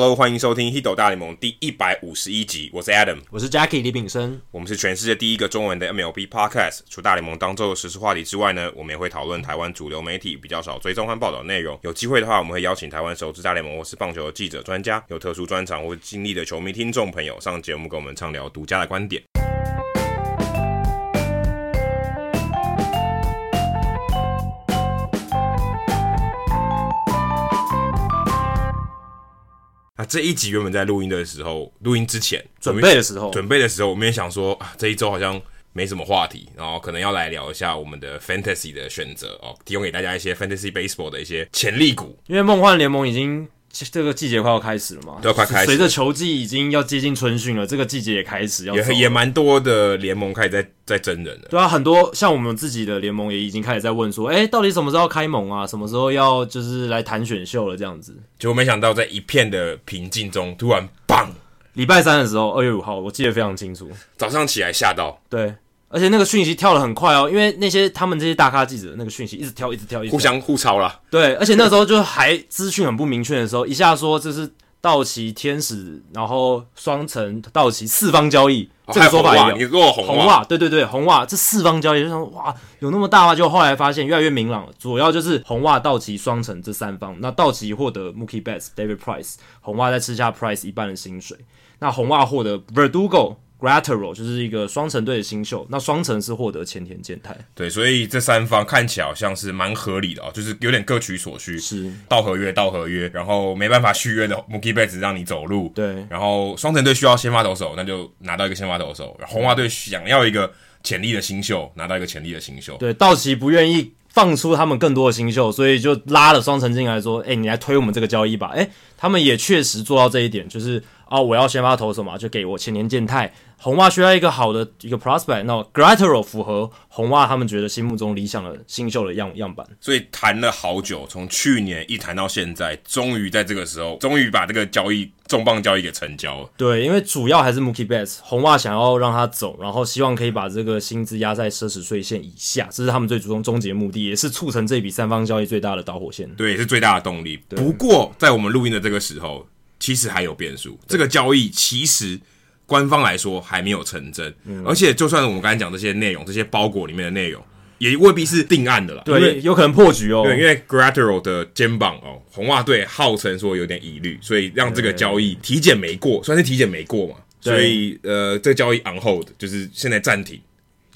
Hello，欢迎收听《h i d o 大联盟》第一百五十一集。我是 Adam，我是 Jackie 李炳生。我们是全世界第一个中文的 MLB Podcast。除大联盟当周的时事话题之外呢，我们也会讨论台湾主流媒体比较少追踪和报道内容。有机会的话，我们会邀请台湾熟知大联盟或是棒球的记者、专家，有特殊专长或经历的球迷听众朋友上节目跟我们畅聊独家的观点。那这一集原本在录音的时候，录音之前准备的时候，准备的时候，我们也想说啊，这一周好像没什么话题，然后可能要来聊一下我们的 Fantasy 的选择哦，提供给大家一些 Fantasy Baseball 的一些潜力股。因为梦幻联盟已经这个季节快要开始了嘛，都要快开始，随着球季已经要接近春训了，这个季节也开始要也也蛮多的联盟开始在。在真人的，对啊，很多像我们自己的联盟也已经开始在问说，哎、欸，到底什么时候要开盟啊？什么时候要就是来谈选秀了？这样子，结果没想到在一片的平静中，突然砰！礼拜三的时候，二月五号，我记得非常清楚，早上起来吓到，对，而且那个讯息跳得很快哦，因为那些他们这些大咖记者那个讯息一直跳，一直跳，一直，互相互抄啦，对，而且那时候就还资讯很不明确的时候，一下说这是。道奇、天使，然后双城、道奇四方交易，哦、这个说法也有。你说红红袜，对对对，红袜这四方交易就说哇，有那么大吗？就后来发现越来越明朗了，主要就是红袜、道奇、双城这三方。那道奇获得 Mookie Betts、David Price，红袜再吃下 Price 一半的薪水。那红袜获得 Verdugo。Gratterall 就是一个双城队的新秀，那双城是获得前田健太，对，所以这三方看起来好像是蛮合理的啊、哦，就是有点各取所需，是。到合约到合约，然后没办法续约的 Mookie Betts 让你走路，对，然后双城队需要先发投手，那就拿到一个先发投手，然后红袜队想要一个潜力的新秀，拿到一个潜力的新秀，对，道奇不愿意放出他们更多的新秀，所以就拉了双城进来说，哎，你来推我们这个交易吧，哎，他们也确实做到这一点，就是。啊，我要先发投手嘛，就给我前年健太。红袜需要一个好的一个 prospect，那 Gratterall 符合红袜他们觉得心目中理想的新秀的样样板。所以谈了好久，从去年一谈到现在，终于在这个时候，终于把这个交易重磅交易给成交了。对，因为主要还是 Mookie Betts，红袜想要让他走，然后希望可以把这个薪资压在奢侈税线以下，这是他们最终终结目的，也是促成这笔三方交易最大的导火线。对，也是最大的动力。不过在我们录音的这个时候。其实还有变数，这个交易其实官方来说还没有成真，嗯、而且就算我们刚才讲这些内容，这些包裹里面的内容也未必是定案的啦，对，有可能破局哦。对，因为 Gratterall 的肩膀哦，红袜队号称说有点疑虑，所以让这个交易体检没过，算是体检没过嘛，所以呃，这个交易 on hold 就是现在暂停。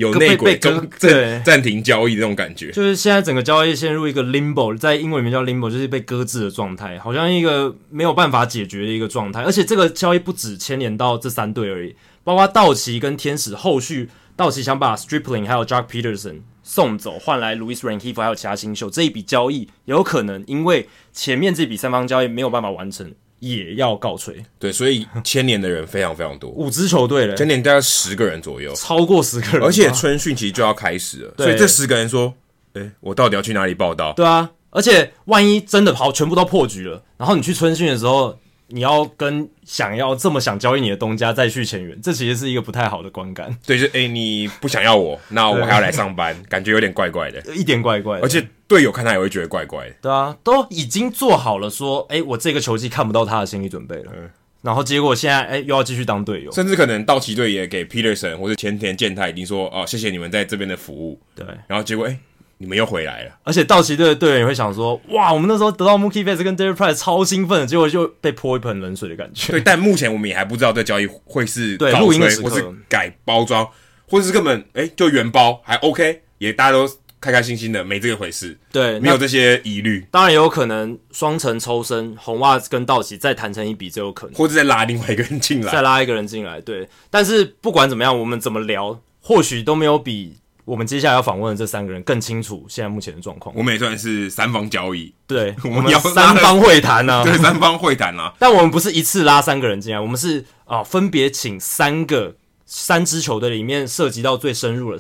有内鬼中暂暂停交易的那种感觉，就是现在整个交易陷入一个 limbo，在英文里面叫 limbo，就是被搁置的状态，好像一个没有办法解决的一个状态。而且这个交易不止牵连到这三队而已，包括道奇跟天使。后续道奇想把 Stripling 还有 Jack Peterson 送走，换来 Louis Rengifo 还有其他新秀，这一笔交易有可能因为前面这笔三方交易没有办法完成。也要告吹，对，所以牵连的人非常非常多，五支球队了，千年大概十个人左右，超过十个人，而且春训其实就要开始了，所以这十个人说，诶，我到底要去哪里报道？对啊，而且万一真的跑全部都破局了，然后你去春训的时候。你要跟想要这么想交易你的东家再续前缘，这其实是一个不太好的观感。对，就哎、欸，你不想要我，那我还要来上班，感觉有点怪怪的，一点怪怪的。而且队友看他也会觉得怪怪的。对啊，都已经做好了说，哎、欸，我这个球季看不到他的心理准备了。嗯，然后结果现在，哎、欸，又要继续当队友，甚至可能道奇队也给 Peterson 或者前田健太已经说，哦，谢谢你们在这边的服务。对，然后结果，哎、欸。你们又回来了，而且道奇队的队员也会想说：“哇，我们那时候得到 Mookie Betts 跟 David Price 超兴奋，结果就被泼一盆冷水的感觉。”对，但目前我们也还不知道这交易会是对录音的时刻，或是改包装，或者是根本哎、欸、就原包还 OK，也大家都开开心心的，没这个回事。对，没有这些疑虑。当然也有可能双层抽身，红袜跟道奇再谈成一笔，就有可能，或者再拉另外一个人进来，再拉一个人进来。对，但是不管怎么样，我们怎么聊，或许都没有比。我们接下来要访问的这三个人更清楚现在目前的状况。我们也算是三方交易，对，我们要三方会谈呢、啊。对，三方会谈啊。但我们不是一次拉三个人进来，我们是啊，分别请三个三支球队里面涉及到最深入的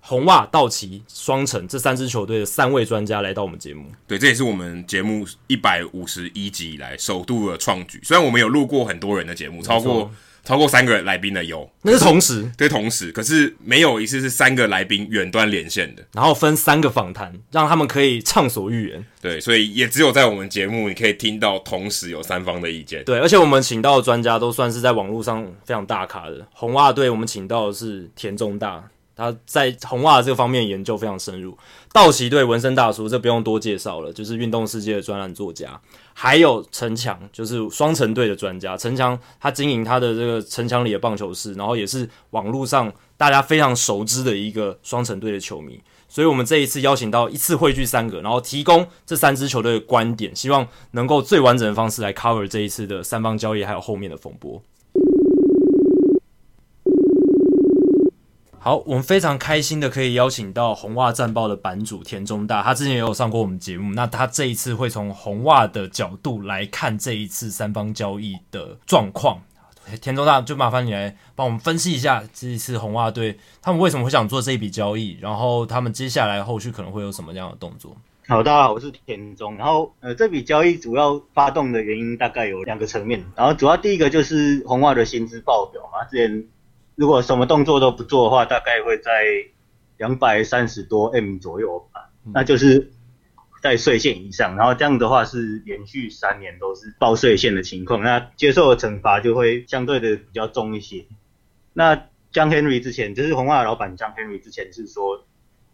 红袜、道奇、双城这三支球队的三位专家来到我们节目。对，这也是我们节目一百五十一集以来首度的创举。虽然我们有录过很多人的节目，超过超过三个来宾的有，那是同时，对，同时，可是没有一次是三个来宾远端连线的，然后分三个访谈，让他们可以畅所欲言。对，所以也只有在我们节目，你可以听到同时有三方的意见。对，而且我们请到的专家都算是在网络上非常大咖的。红袜队我们请到的是田中大，他在红袜这个方面研究非常深入。道奇队纹身大叔，这不用多介绍了，就是运动世界的专栏作家。还有陈强，就是双城队的专家。陈强他经营他的这个城墙里的棒球室，然后也是网络上大家非常熟知的一个双城队的球迷。所以，我们这一次邀请到一次汇聚三个，然后提供这三支球队的观点，希望能够最完整的方式来 cover 这一次的三方交易，还有后面的风波。好，我们非常开心的可以邀请到红袜战报的版主田中大，他之前也有上过我们节目。那他这一次会从红袜的角度来看这一次三方交易的状况。田中大，就麻烦你来帮我们分析一下这一次红袜队他们为什么会想做这一笔交易，然后他们接下来后续可能会有什么样的动作。好，大家好，我是田中。然后呃，这笔交易主要发动的原因大概有两个层面。然后主要第一个就是红袜的薪资报表嘛，之前。如果什么动作都不做的话，大概会在两百三十多 M 左右吧，那就是在税线以上。然后这样的话是连续三年都是报税线的情况，那接受的惩罚就会相对的比较重一些。那 John Henry 之前就是红袜的老板 John Henry 之前是说，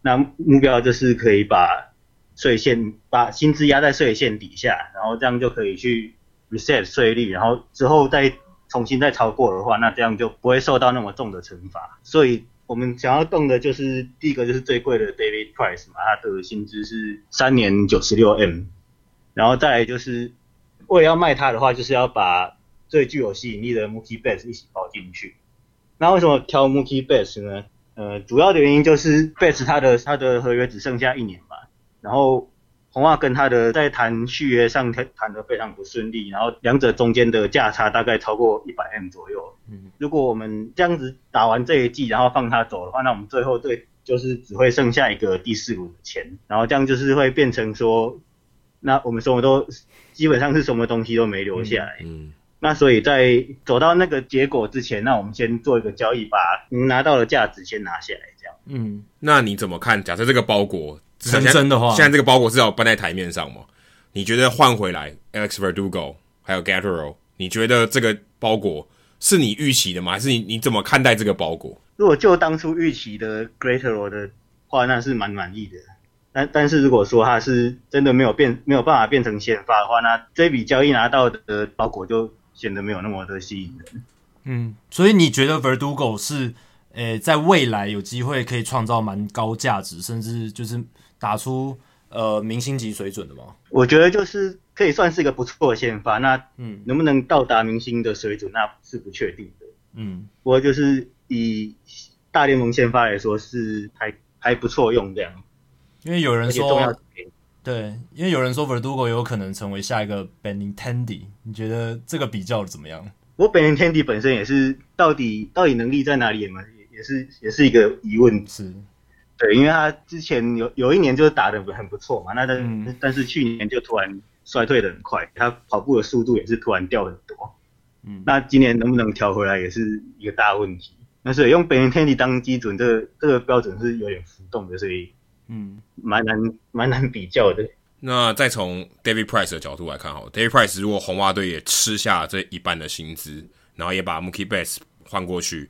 那目标就是可以把税线把薪资压在税线底下，然后这样就可以去 reset 税率，然后之后再。重新再超过的话，那这样就不会受到那么重的惩罚。所以我们想要动的就是第一个就是最贵的 David Price 嘛，他的薪资是三年九十六 M，然后再来就是为了要卖他的话，就是要把最具有吸引力的 m o o k i base 一起包进去。那为什么挑 m o o k i base 呢？呃，主要的原因就是 Betts 他的他的合约只剩下一年嘛，然后。红袜跟他的在谈续约上谈谈得非常不顺利，然后两者中间的价差大概超过一百 M 左右。嗯，如果我们这样子打完这一季，然后放他走的话，那我们最后对就是只会剩下一个第四股的钱，然后这样就是会变成说，那我们什么都基本上是什么东西都没留下来。嗯，那所以在走到那个结果之前，那我们先做一个交易，把能拿到的价值先拿下来，这样。嗯，那你怎么看？假设这个包裹？成真的话，现在这个包裹是要搬在台面上嘛？你觉得换回来 Alex Verdugo 还有 Gautreaux，你觉得这个包裹是你预期的吗？还是你你怎么看待这个包裹？如果就当初预期的 Gautreaux 的话，那是蛮满意的。但但是如果说他是真的没有变，没有办法变成先发的话，那这笔交易拿到的包裹就显得没有那么的吸引人。嗯，所以你觉得 Verdugo 是诶，在未来有机会可以创造蛮高价值，甚至就是。打出呃明星级水准的吗？我觉得就是可以算是一个不错的先发，那嗯，能不能到达明星的水准，那是不确定的。嗯，不过就是以大联盟先发来说，是还还不错用这样。因为有人说，对，因为有人说 Verdugo 有可能成为下一个 Benintendi，你觉得这个比较怎么样？我 Benintendi 本身也是到底到底能力在哪里也蛮也是也是一个疑问。是。对，因为他之前有有一年就是打得很不错嘛，那但、嗯、但是去年就突然衰退的很快，他跑步的速度也是突然掉很多。嗯，那今年能不能调回来也是一个大问题。那所以用 Benintendi 当基准，这个这个标准是有点浮动的，所以嗯，蛮难蛮难比较的。那再从 David Price 的角度来看，好，David Price 如果红袜队也吃下这一半的薪资，然后也把 Mookie Betts 换过去。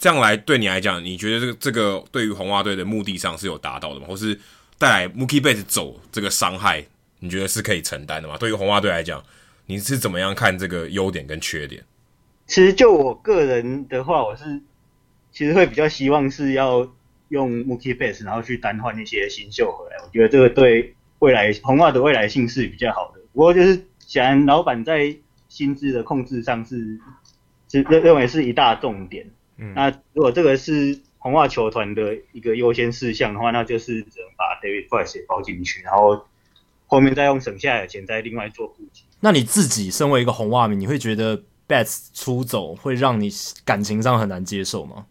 这样来对你来讲，你觉得这个这个对于红袜队的目的上是有达到的吗？或是带来 Mookie Betts 走这个伤害，你觉得是可以承担的吗？对于红袜队来讲，你是怎么样看这个优点跟缺点？其实就我个人的话，我是其实会比较希望是要用 Mookie Betts 然后去单换一些新秀回来。我觉得这个对未来红袜的未来性是比较好的。不过就是显然老板在薪资的控制上是是认认为是一大重点。嗯、那如果这个是红袜球团的一个优先事项的话，那就是只能把 David Price 也包进去，然后后面再用省下来的钱再另外做补给。那你自己身为一个红袜迷，你会觉得 Betts 出走会让你感情上很难接受吗？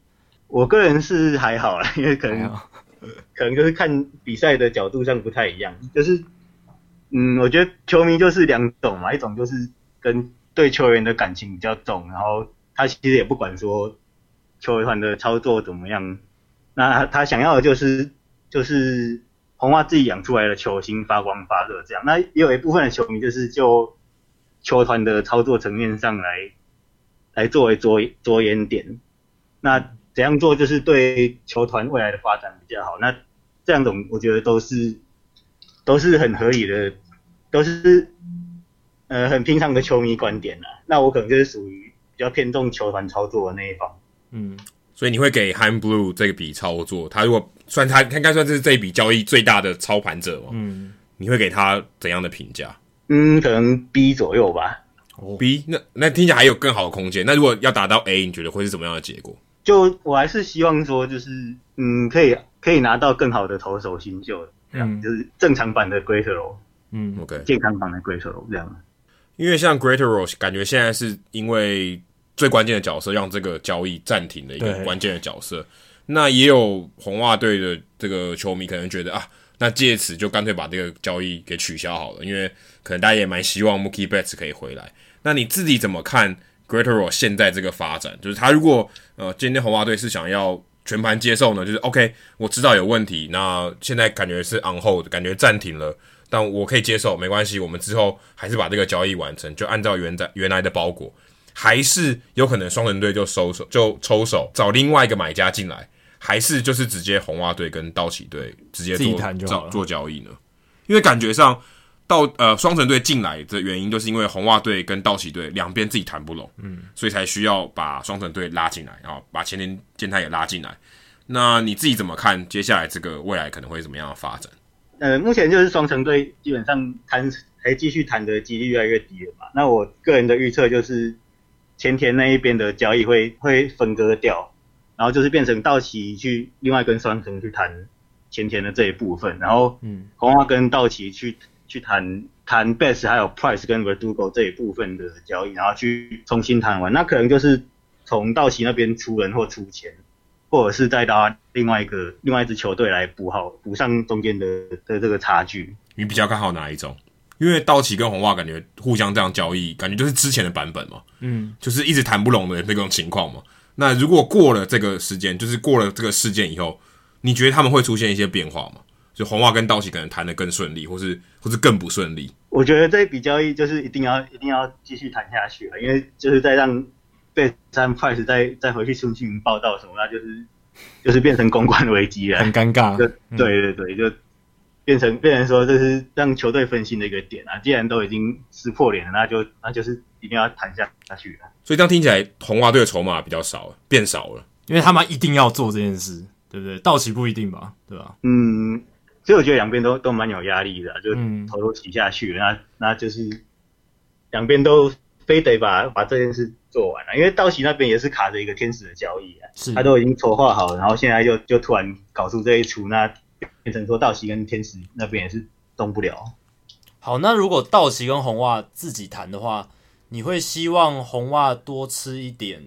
我个人是还好啦，因为可能 可能就是看比赛的角度上不太一样，就是嗯，我觉得球迷就是两种嘛，一种就是跟对球员的感情比较重，然后。他其实也不管说球团的操作怎么样，那他想要的就是就是红袜自己养出来的球星发光发热这样。那也有一部分的球迷就是就球团的操作层面上来来作为着着眼点，那怎样做就是对球团未来的发展比较好。那这两种我觉得都是都是很合理的，都是呃很平常的球迷观点啦。那我可能就是属于比较偏重球团操作的那一方。嗯，所以你会给 Chaim Bloom 这个笔操作，他如果算他他应该算是这一笔交易最大的操盘者嘛？嗯，你会给他怎样的评价？嗯，可能 B 左右吧。哦，B 那那听起来还有更好的空间。那如果要达到 A，你觉得会是怎么样的结果？就我还是希望说，就是嗯，可以可以拿到更好的投手新秀，这样、嗯、就是正常版的 Greater Roll，嗯，OK，健康版的 Greater Roll 这样。因为像 Greater Roll 感觉现在是因为最关键的角色让这个交易暂停的一个关键的角色。那也有红袜队的这个球迷可能觉得啊，那借此就干脆把这个交易给取消好了，因为可能大家也蛮希望 Mookie Betts 可以回来。那你自己怎么看？Graterol 现在这个发展，就是他如果呃今天红袜队是想要全盘接受呢，就是 OK，我知道有问题，那现在感觉是 on hold，感觉暂停了，但我可以接受，没关系，我们之后还是把这个交易完成，就按照原在原来的包裹，还是有可能双人队就收手就抽手找另外一个买家进来，还是就是直接红袜队跟道奇队直接做做做交易呢？因为感觉上。到呃双城队进来的原因，就是因为红袜队跟道奇队两边自己谈不拢，嗯，所以才需要把双城队拉进来，然后把前田健太也拉进来。那你自己怎么看接下来这个未来可能会怎么样的发展？呃，目前就是双城队基本上谈还继续谈的几率越来越低了嘛。那我个人的预测就是前田那一边的交易会会分割掉，然后就是变成道奇去另外跟双城去谈前田的这一部分，然后嗯，红袜跟道奇去。去谈谈 Betts 还有 Price 跟 Verdugo 这一部分的交易，然后去重新谈完，那可能就是从道奇那边出人或出钱，或者是再到另外一个另外一支球队来补好补上中间的的这个差距。你比较看好哪一种？因为道奇跟红袜感觉互相这样交易，感觉就是之前的版本嘛，嗯，就是一直谈不拢的那种情况嘛。那如果过了这个时间，就是过了这个事件以后，你觉得他们会出现一些变化吗？就红袜跟道奇可能谈的更顺利，或是或是更不顺利。我觉得这一笔交易就是一定要一定要继续谈下去了，因为就是再让贝山 Price 再再回去出新闻报道什么，那就是就是变成公关危机了，很尴尬。就对对对，就变成变成说这是让球队分心的一个点啊。既然都已经撕破脸了，那就那就是一定要谈下下去了。所以这样听起来，红袜队的筹码比较少了，变少了，因为他们一定要做这件事，对不对？道奇不一定吧，对吧？嗯。所以我觉得两边都都蛮有压力的，就头都洗下去，那那就是两边都非得把把这件事做完了，因为道奇那边也是卡着一个天使的交易啊，是他都已经筹划好了，然后现在就就突然搞出这一出，那变成说道奇跟天使那边也是动不了。好，那如果道奇跟红袜自己谈的话，你会希望红袜多吃一点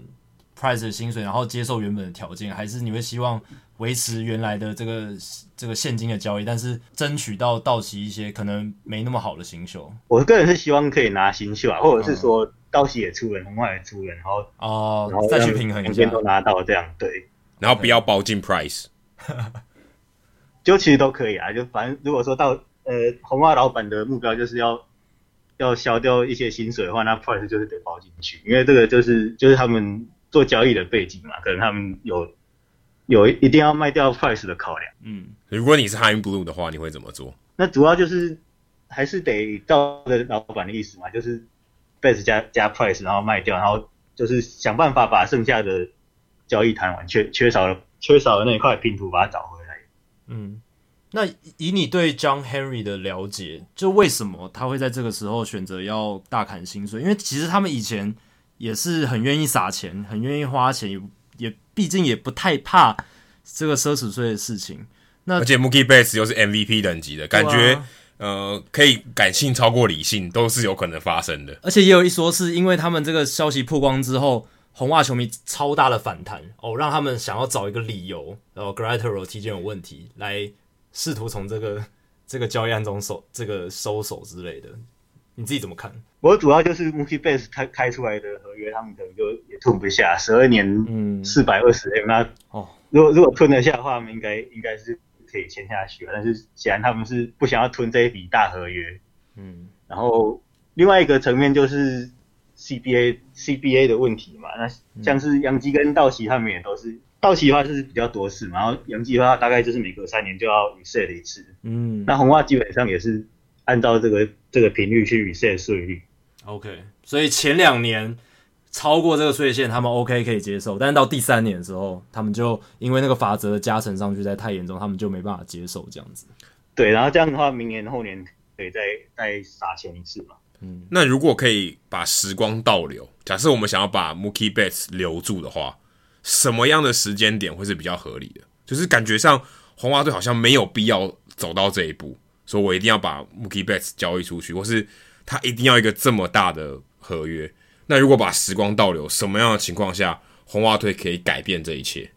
Price 的薪水，然后接受原本的条件，还是你会希望？维持原来的这个这个现金的交易，但是争取到道奇一些可能没那么好的新秀。我个人是希望可以拿新秀啊，或者是说道奇也出人，红袜也出人，然后哦，然后再去平衡一下，两边都拿到这样对，然后不要包进 Price，就其实都可以啊，就反正如果说到呃红袜老板的目标就是要要消掉一些薪水的话，那 Price 就是得包进去，因为这个就是就是他们做交易的背景嘛，可能他们有。有一定要卖掉 Price 的考量。嗯，如果你是 Chaim Bloom 的话，你会怎么做？那主要就是还是得照着老板的意思嘛，就是 Betts 加加 Price，然后卖掉，然后就是想办法把剩下的交易谈完，缺缺少了缺少了那一块拼图把它找。嗯，那以你对 John Henry 的了解，就为什么他会在这个时候选择要大砍薪水？因为其实他们以前也是很愿意撒钱，很愿意花钱。也毕竟也不太怕这个奢侈税的事情，那而且 Mookie Betts 又是 MVP 等级的感觉，啊、呃，可以感性超过理性，都是有可能发生的。而且也有一说是因为他们这个消息曝光之后，红袜球迷超大的反弹哦，让他们想要找一个理由，然后 Graterol 体检有问题，来试图从这个 这个交易案中收这个收手之类的。你自己怎么看？我主要就是 Mookie Betts 开开出来的合约，他们可能就也吞不下，十二年，嗯，四百二十 M，那哦，如果如果吞得下的话，他们应该应该是可以签下去，但是显然他们是不想要吞这一笔大合约，嗯，然后另外一个层面就是 CBA CBA 的问题嘛，那像是杨基跟道奇他们也都是，道奇的话就是比较多事嘛，然后杨基的话大概就是每隔三年就要 reset 一次，嗯，那红袜基本上也是。按照这个这个频率去 reset 税率，OK，所以前两年超过这个税线，他们 OK 可以接受，但是到第三年的时候，他们就因为那个法则的加成上去在太严重，他们就没办法接受这样子。对，然后这样的话，明年后年可以再再撒钱一次嘛。嗯，那如果可以把时光倒流，假设我们想要把 Mookie Betts 留住的话，什么样的时间点会是比较合理的？就是感觉上红袜队好像没有必要走到这一步。说我一定要把 Mookie Betts 交易出去，或是他一定要一个这么大的合约。那如果把时光倒流，什么样的情况下红袜队可以改变这一切？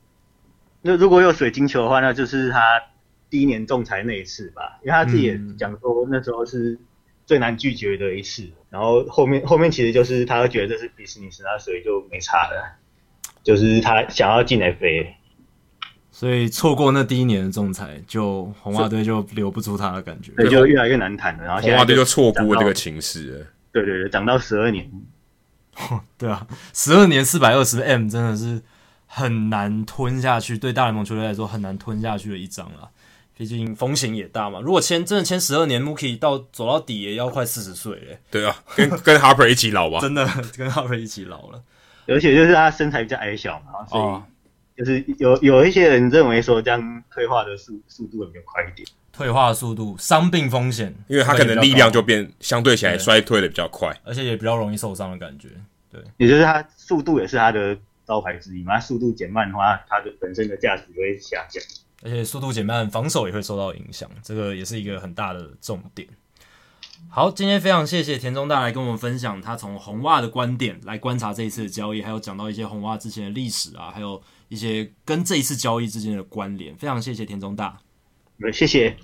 那如果有水晶球的话，那就是他第一年仲裁那一次吧，因为他自己也讲说那时候是最难拒绝的一次。嗯、然后后面后面其实就是他觉得这是 business，那所以就没差了，就是他想要进 FA。所以错过那第一年的仲裁，就红袜队就留不住他的感觉，对，就越来越难谈了。然后红袜队就错估了这个情势。对对对，涨到十二年，对啊，十二年四百二十 M 真的是很难吞下去，对大联盟球队来说很难吞下去的一张了。毕竟风险也大嘛。如果签真的签十二年，Mookie 到走到底也要快四十岁嘞。对啊，跟跟 Harper 一起老吧，真的跟 Harper 一起老了。而且就是他身材比较矮小嘛，所以。哦就是有有一些人认为说，这样退化的速速度会比较快一点。退化的速度，伤病风险，因为他可能力量就变相对起来衰退的比较快，而且也比较容易受伤的感觉。对，也就是他速度也是他的招牌之一嘛。他速度减慢的话，他的本身的价值就会下降，而且速度减慢，防守也会受到影响，这个也是一个很大的重点。好，今天非常谢谢田中大来跟我们分享他从红袜的观点来观察这一次的交易，还有讲到一些红袜之前的历史啊，还有。一些跟这一次交易之间的关联，非常谢谢田中大。谢谢。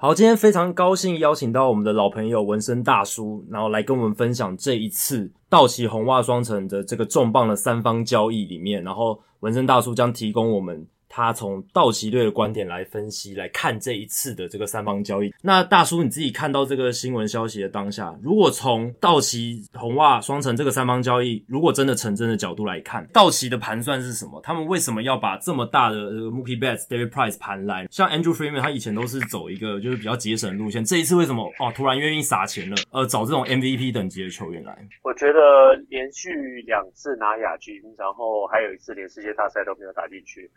好，今天非常高兴邀请到我们的老朋友纹身大叔，然后来跟我们分享这一次道奇红袜双城的这个重磅的三方交易里面，然后纹身大叔将提供我们。他从道奇队的观点来分析来看这一次的这个三方交易。那大叔你自己看到这个新闻消息的当下，如果从道奇红袜双城这个三方交易如果真的成真的角度来看，道奇的盘算是什么？他们为什么要把这么大的这个 Mookie Betts、David Price 盘来？像 Andrew Friedman 他以前都是走一个就是比较节省的路线，这一次为什么哦突然愿意撒钱了？呃，找这种 MVP 等级的球员来？我觉得连续两次拿亚军，然后还有一次连世界大赛都没有打进去。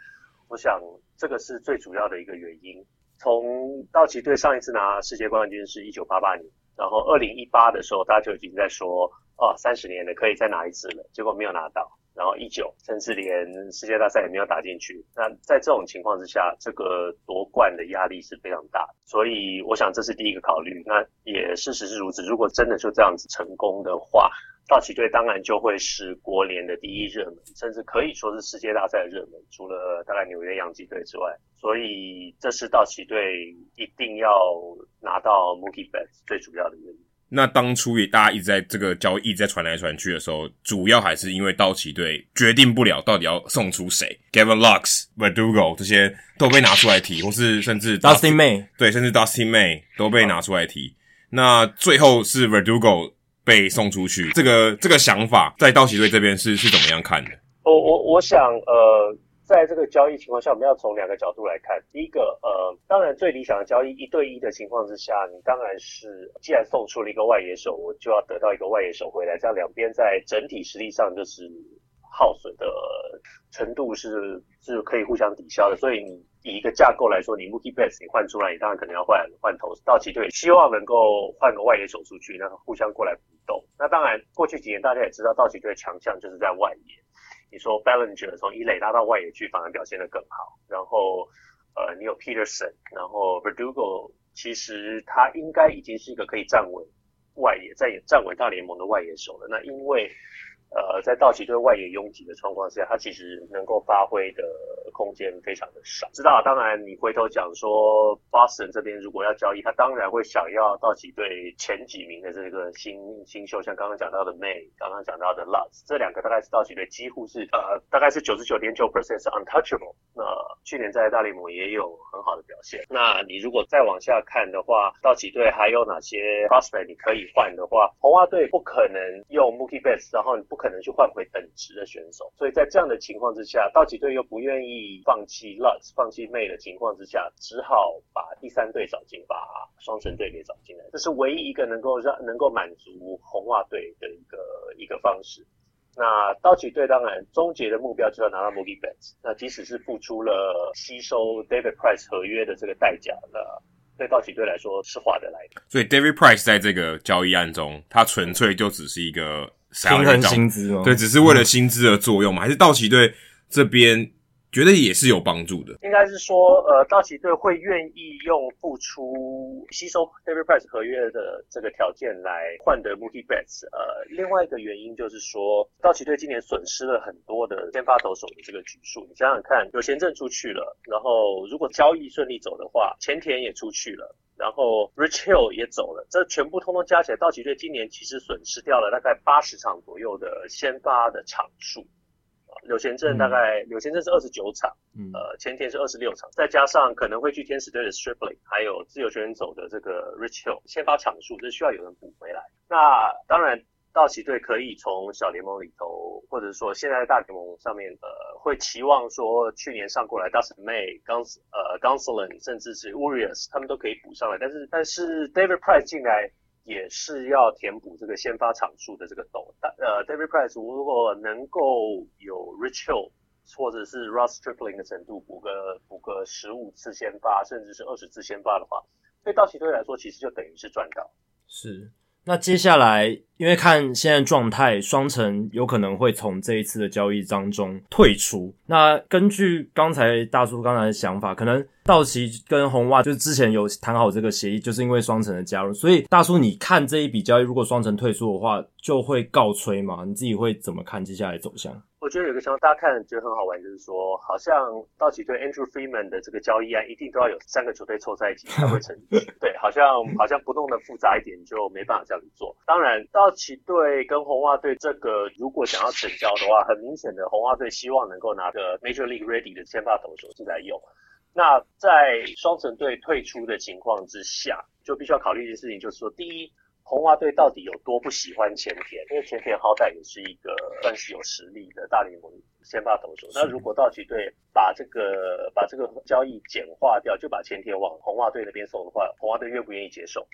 我想这个是最主要的一个原因。从道奇队上一次拿世界冠军是一九八八年，然后二零一八的时候大家就已经在说，哦，三十年了可以再拿一次了，结果没有拿到。然后一九甚至连世界大赛也没有打进去。那在这种情况之下，这个夺冠的压力是非常大。所以我想这是第一个考虑。那也事实是如此。如果真的就这样子成功的话，道奇队当然就会是国联的第一热门，甚至可以说是世界大赛的热门，除了大概纽约洋基队之外。所以这是道奇队一定要拿到 Mookie Betts 最主要的原因。那当初也大家一直在这个交易一直在传来传去的时候，主要还是因为道奇队决定不了到底要送出谁，Gavin Lux、Verdugo 这些都被拿出来提，或是甚至 Dustin May 对，甚至 Dustin May 都被拿出来提。那最后是 Verdugo。被送出去，这个这个想法在道奇队这边是是怎么样看的？我我我想，呃，在这个交易情况下，我们要从两个角度来看。第一个，呃，当然最理想的交易一对一的情况之下，你当然是既然送出了一个外野手，我就要得到一个外野手回来，这样两边在整体实力上就是耗损的程度是是可以互相抵消的，所以你。以一个架构来说，你 Mookie b e t s 你换出来，你当然可能要换换投。道奇队希望能够换个外野手出去，那互相过来互动。那当然，过去几年大家也知道，道奇队的强项就是在外野。你说 b a l l i n g e r 从一垒拉到外野去，反而表现得更好。然后，呃，你有 Peterson，然后 Verdugo，其实他应该已经是一个可以站稳外野，在站稳大联盟的外野手了。那因为呃，在道奇队外野拥挤的状况下，他其实能够发挥的空间非常的少。知道，当然你回头讲说，Boston 这边如果要交易，他当然会想要道奇队前几名的这个新新秀，像刚刚讲到的 May，刚刚讲到的 Lutz，这两个大概是道奇队几乎是呃，大概是九十九点九 percent 是 untouchable。那去年在大联盟也有很好的表现。那你如果再往下看的话，道奇队还有哪些 prospect 你可以换的话，红袜队不可能用 Mookie Betts，然后你不可能去换回等值的选手，所以在这样的情况之下，道奇队又不愿意放弃 Lutz、放弃 May 的情况之下，只好把第三队找进，把双城队给找进来，这是唯一一个能够让能够满足红袜队的一个一个方式。那道奇队当然终结的目标就要拿到 Mookie Betts，那即使是付出了吸收 David Price 合约的这个代价，那对道奇队来说是划得来的。所以 David Price 在这个交易案中，他纯粹就只是一个。平衡薪资吗，对，只是为了薪资的作用嘛？嗯、还是道奇队这边觉得也是有帮助的？应该是说，呃，道奇队会愿意用付出吸收 David Price 合约的这个条件来换得 Mookie Betts。呃，另外一个原因就是说，道奇队今年损失了很多的先发投手的这个局数。你想想看，有贤政出去了，然后如果交易顺利走的话，前田也出去了。然后 Rich Hill 也走了，这全部通通加起来，道奇队今年其实损失掉了大概八十场左右的先发的场数。柳贤镇大概、嗯、柳贤镇是二十九场，嗯、呃，前田是二十六场，再加上可能会去天使队的 Stripling，还有自由球员走的这个 Rich Hill，先发场数这需要有人补回来。那当然。道奇队可以从小联盟里头，或者说现在的大联盟上面，呃，会期望说去年上过来，Dustin May、刚呃 Gonsolin，甚至是 Urias，他们都可以补上来。但是但是 David Price 进来也是要填补这个先发场数的这个斗，但。呃，David Price 如果能够有 Rich Hill 或者是 Ross Stripling 的程度，补个补个十五次先发，甚至是二十次先发的话，对道奇队来说，其实就等于是赚到。是。那接下来，因为看现在状态，双城有可能会从这一次的交易当中退出。那根据刚才大叔刚才的想法，可能道奇跟红袜就是之前有谈好这个协议，就是因为双城的加入。所以大叔，你看这一笔交易，如果双城退出的话，就会告吹嘛？你自己会怎么看接下来走向？我觉得有个情况大家看觉得很好玩，就是说，好像道奇队 Andrew Friedman 的这个交易案，一定都要有三个球队凑在一起才会成立。对，好像好像不弄得复杂一点就没办法这样子做。当然，道奇队跟红袜队这个如果想要成交的话，很明显的红袜队希望能够拿个 Major League Ready 的先发投手进来用。那在双城队退出的情况之下，就必须要考虑一件事情，就是说，第一。红袜队到底有多不喜欢前田？因为前田好歹也是一个算是有实力的大联盟先发投手。那如果道奇队把这个把这个交易简化掉，就把前田往红袜队那边送的话，红袜队愿不愿意接受？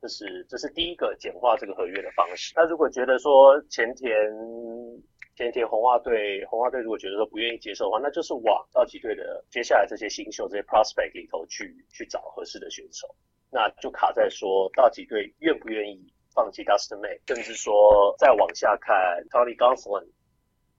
这是这是第一个简化这个合约的方式。那如果觉得说前田前田红袜队红袜队如果觉得说不愿意接受的话，那就是往道奇队的接下来这些新秀这些 prospect 里头去去找合适的选手。那就卡在说，道奇队愿不愿意放弃 Dustin May，甚至说再往下看 Tony g o n s l i n。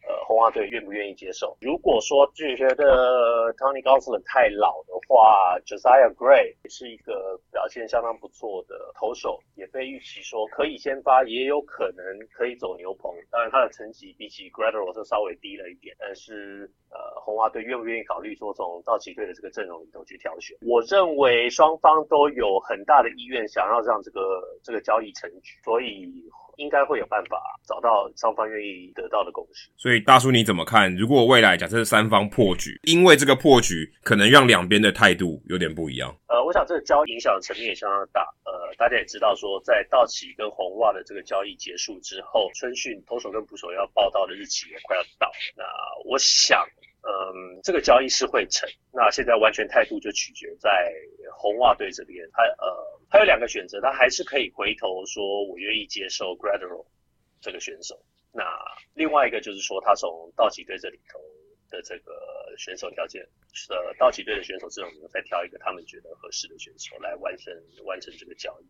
呃，红袜队愿不愿意接受？如果说自己觉得 Tony Gonsolin 太老的话，Josiah Gray 也是一个表现相当不错的投手，也被预期说可以先发，也有可能可以走牛棚。当然，他的成绩比起 Graterol 是稍微低了一点，但是呃，红袜队愿不愿意考虑说从道奇队的这个阵容里头去挑选？我认为双方都有很大的意愿想要让这个这个交易成局，所以。应该会有办法找到双方愿意得到的共识。所以大叔你怎么看？如果未来假设三方破局，因为这个破局可能让两边的态度有点不一样。呃，我想这个交易影响的层面也相当大。呃，大家也知道说，在道奇跟红袜的这个交易结束之后，春训投手跟捕手要报到的日期也快要到。那我想。嗯，这个交易是会成，那现在完全态度就取决在红袜队这边，他呃，他有两个选择，他还是可以回头说我愿意接受 Gradual 这个选手，那另外一个就是说他从道奇队这里头的这个选手条件，呃，道奇队的选手阵容里头再挑一个他们觉得合适的选手来完成完成这个交易。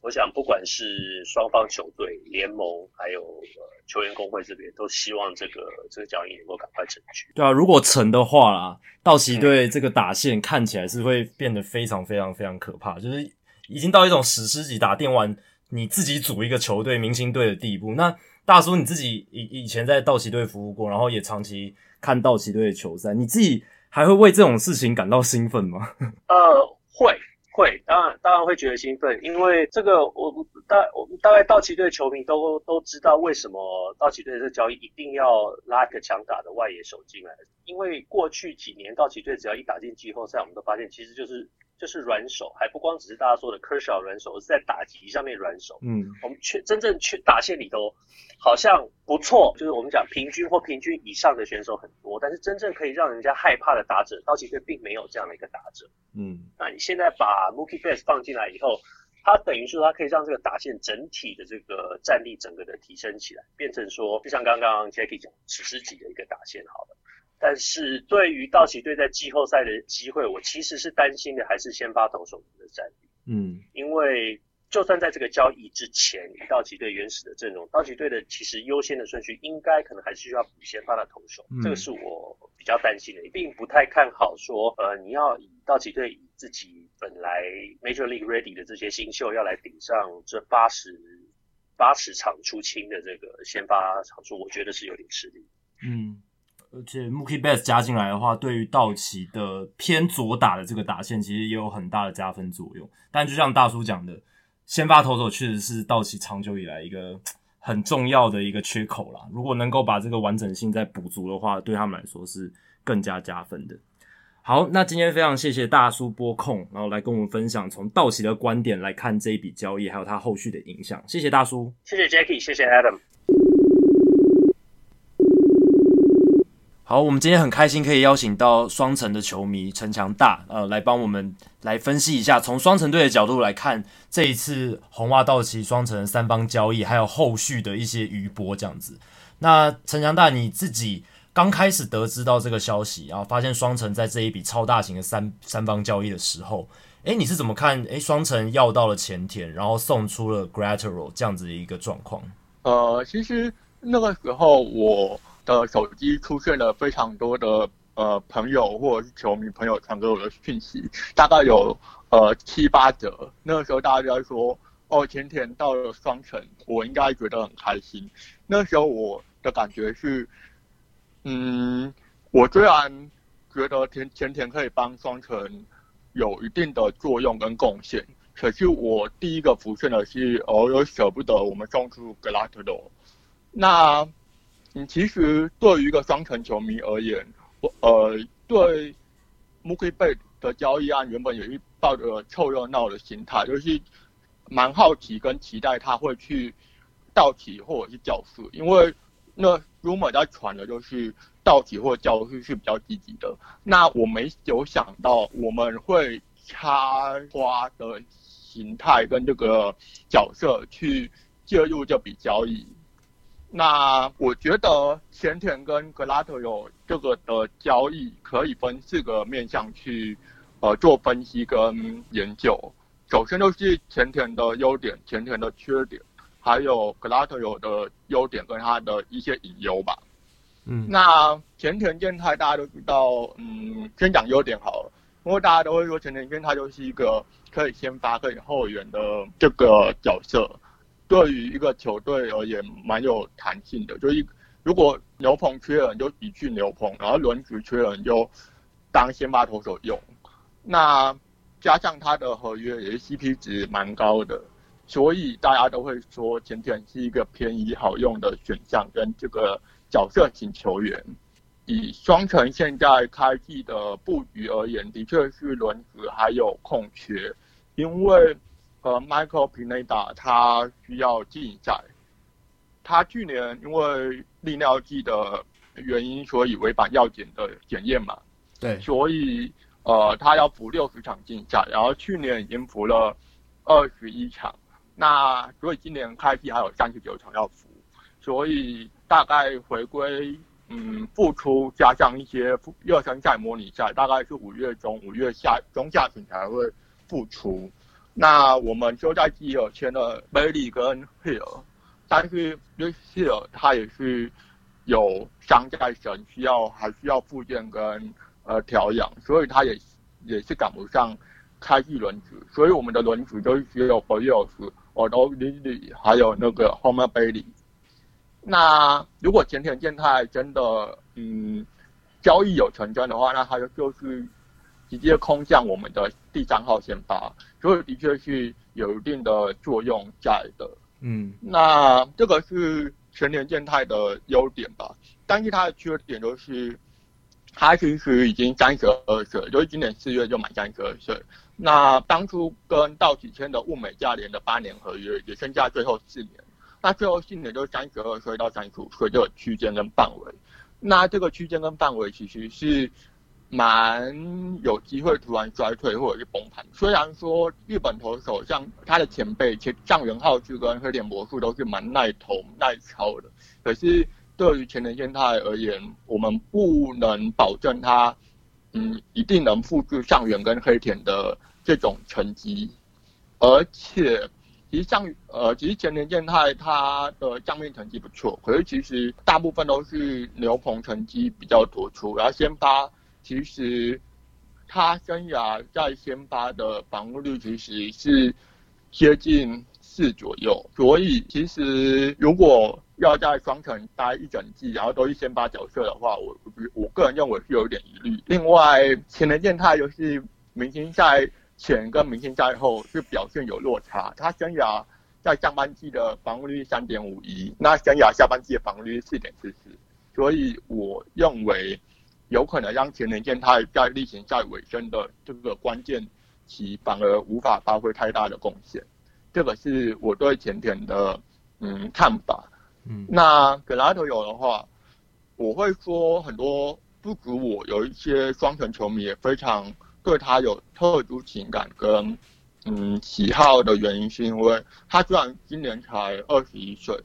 我想，不管是双方球队、联盟，还有呃球员工会这边，都希望这个这个交易能够赶快成局。对啊，如果成的话啦，道奇队这个打线看起来是会变得非常非常非常可怕，就是已经到一种史诗级打电玩，你自己组一个球队、明星队的地步。那大叔你自己以以前在道奇队服务过，然后也长期看道奇队的球赛，你自己还会为这种事情感到兴奋吗？呃，会。会，当然当然会觉得兴奋，因为这个我大我们大概道奇队球迷都都知道为什么道奇队这交易一定要拉一个强打的外野手进来，因为过去几年道奇队只要一打进季后赛，我们都发现其实就是。就是软手，还不光只是大家说的科小软手，而是在打击上面软手。嗯，我们确真正去打线里头好像不错，就是我们讲平均或平均以上的选手很多，但是真正可以让人家害怕的打者，道奇队并没有这样的一个打者。嗯，那你现在把 Mookie Betts 放进来以后，他等于说他可以让这个打线整体的这个战力整个的提升起来，变成说就像刚刚 Jackie 讲史诗级的一个打线好了。但是对于道奇队在季后赛的机会，我其实是担心的，还是先发投手的战力。嗯，因为就算在这个交易之前，以道奇队原始的阵容，道奇队的其实优先的顺序应该可能还是需要补先发的投手。嗯，这个是我比较担心的，并不太看好说，呃，你要以道奇队以自己本来 Major League Ready 的这些新秀要来顶上这八十八十场出清的这个先发场数，我觉得是有点吃力。嗯。而且 Mookie Betts 加进来的话，对于道奇的偏左打的这个打线，其实也有很大的加分作用。但就像大叔讲的，先发投手确实是道奇长久以来一个很重要的一个缺口啦。如果能够把这个完整性再补足的话，对他们来说是更加加分的。好，那今天非常谢谢大叔播控，然后来跟我们分享从道奇的观点来看这一笔交易，还有它后续的影响。谢谢大叔，谢谢 Jackie，谢谢 Adam。好，我们今天很开心可以邀请到双城的球迷陈强大，呃，来帮我们来分析一下，从双城队的角度来看这一次红袜道奇双城三方交易，还有后续的一些余波这样子。那陈强大，你自己刚开始得知到这个消息，然后发现双城在这一笔超大型的三三方交易的时候，诶，你是怎么看？诶，双城要到了前田，然后送出了 Graterol 这样子的一个状况？呃，其实那个时候我。的手机出现了非常多的呃朋友或者是球迷朋友传给我的讯息，大概有呃七八折。那个时候大家在说，哦，前田到了双城，我应该觉得很开心。那时候我的感觉是，嗯，我虽然觉得前前田可以帮双城有一定的作用跟贡献，可是我第一个浮现的是，哦，有舍不得我们送出格拉特罗。那嗯，其实对于一个双城球迷而言，我呃对 m o o k i b a y 的交易案原本也是抱着凑热闹的心态，就是蛮好奇跟期待他会去道奇或者是教士，因为那 rumor 在传的就是道奇或者教士是比较积极的。那我没有想到我们会插花的形态跟这个角色去介入这笔交易。那我觉得前田跟格拉特有这个的交易，可以分四个面向去，呃，做分析跟研究。首先就是前田的优点、前田的缺点，还有格拉特有的优点跟他的一些隐忧吧。嗯，那前田健太大家都知道，嗯，先讲优点好了，因为大家都会说前田健太就是一个可以先发、可以后援的这个角色。对于一个球队而言，蛮有弹性的。就一如果牛棚缺人，就移去牛棚；然后轮值缺人，就当先发投手用。那加上他的合约也是 CP 值蛮高的，所以大家都会说前田是一个便宜好用的选项，跟这个角色型球员。以双城现在开季的布局而言，的确是轮值还有空缺，因为。呃，Michael Pineda 他需要禁赛，他去年因为利尿剂的原因，所以违反药检的检验嘛，对，所以呃，他要服六十场禁赛，然后去年已经服了二十一场，那所以今年开季还有三十九场要服，所以大概回归嗯复出加上一些热身赛、模拟赛，大概是五月中、五月下中下旬才会复出。那我们就在季有签了 Bailey 跟 Hill，但是因为 Hill 他也是有伤在身，需要还需要复健跟呃调养，所以他也也是赶不上开季轮值，所以我们的轮值就是只有 Berrios、Odubel、还有那个 Homer Bailey。那如果前田健太真的嗯交易有成真的话，那他就就是直接空降我们的第三号先发，所以的确是有一定的作用在的。嗯，那这个是全年健太的优点吧，但是它的缺点就是。他其实已经三十二岁，就是今年四月就满三十二岁。那当初跟道奇签的物美价廉的八年合约，也剩下最后四年。那最后四年就三十二岁到三十五岁这个区间跟范围。那这个区间跟范围其实是蛮有机会突然衰退或者是崩盘。虽然说日本投手像他的前辈，其实上原浩志跟黑田博树都是蛮耐投耐操的，可是。对于前田健太而言，我们不能保证他，嗯，一定能复制上原跟黑田的这种成绩。而且，其实上，呃，其实前田健太他的账面成绩不错，可是其实大部分都是牛棚成绩比较突出。然后先发，其实他生涯在先发的防御率其实是接近四左右。所以，其实如果要在双城待一整季，然后都是先发角色的话，我我个人认为是有点疑虑。另外，前田健太就是明星赛前跟明星赛后是表现有落差。他生涯在上半季的防御率三点五一，那生涯下半季的防御率四点四四，所以我认为有可能让前田健太在例行赛尾声的这个关键期反而无法发挥太大的贡献。这个是我对前田的嗯看法。嗯，那格拉德有的话，我会说很多不止我，有一些双城球迷也非常对他有特殊情感跟嗯喜好的原因，是因为他虽然今年才二十一岁，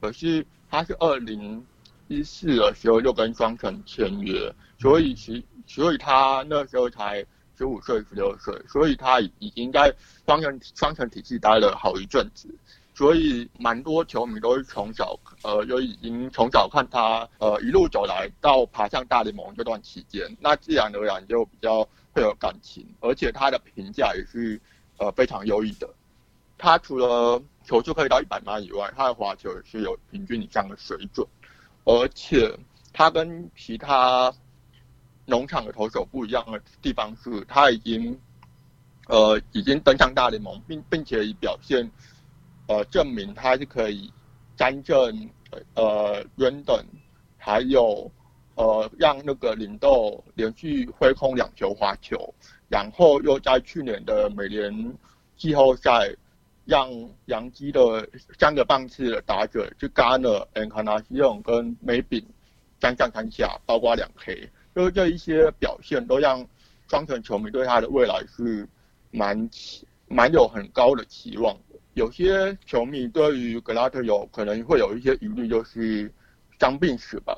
可是他是二零一四的时候就跟双城签约，所以其所以他那时候才十五岁十六岁，所以他已经在双城双城体系待了好一阵子。所以，蛮多球迷都是从小，呃，就已经从小看他，呃，一路走来到爬上大联盟这段期间，那自然而然就比较会有感情，而且他的评价也是，呃，非常优异的。他除了球速可以到一百码以外，他的滑球也是有平均以上的水准，而且他跟其他农场的投手不一样的地方是，他已经，呃，已经登上大联盟，并并且以表现。呃，证明他是可以担正呃远等，还有呃让那个林豆连续挥空两球滑球，然后又在去年的美联季后赛让洋基的三个棒次的打者就 Garner、Encarnacion 跟梅炳三上三下，包括两 K，就这一些表现都让双城球迷对他的未来是蛮蛮有很高的期望。有些球迷对于格拉特有可能会有一些疑虑，就是伤病史吧，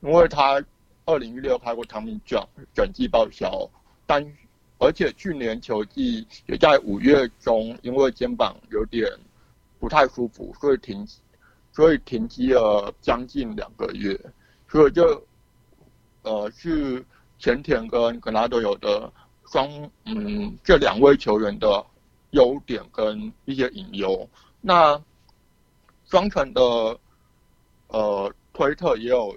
因为他二零一六开过 Tommy John，整季报销，但而且去年球季也在五月中因为肩膀有点不太舒服，所以停，所以停机了将近两个月，所以就呃是前田跟格拉德有的双嗯这两位球员的。优点跟一些隐忧，那双城的呃推特也有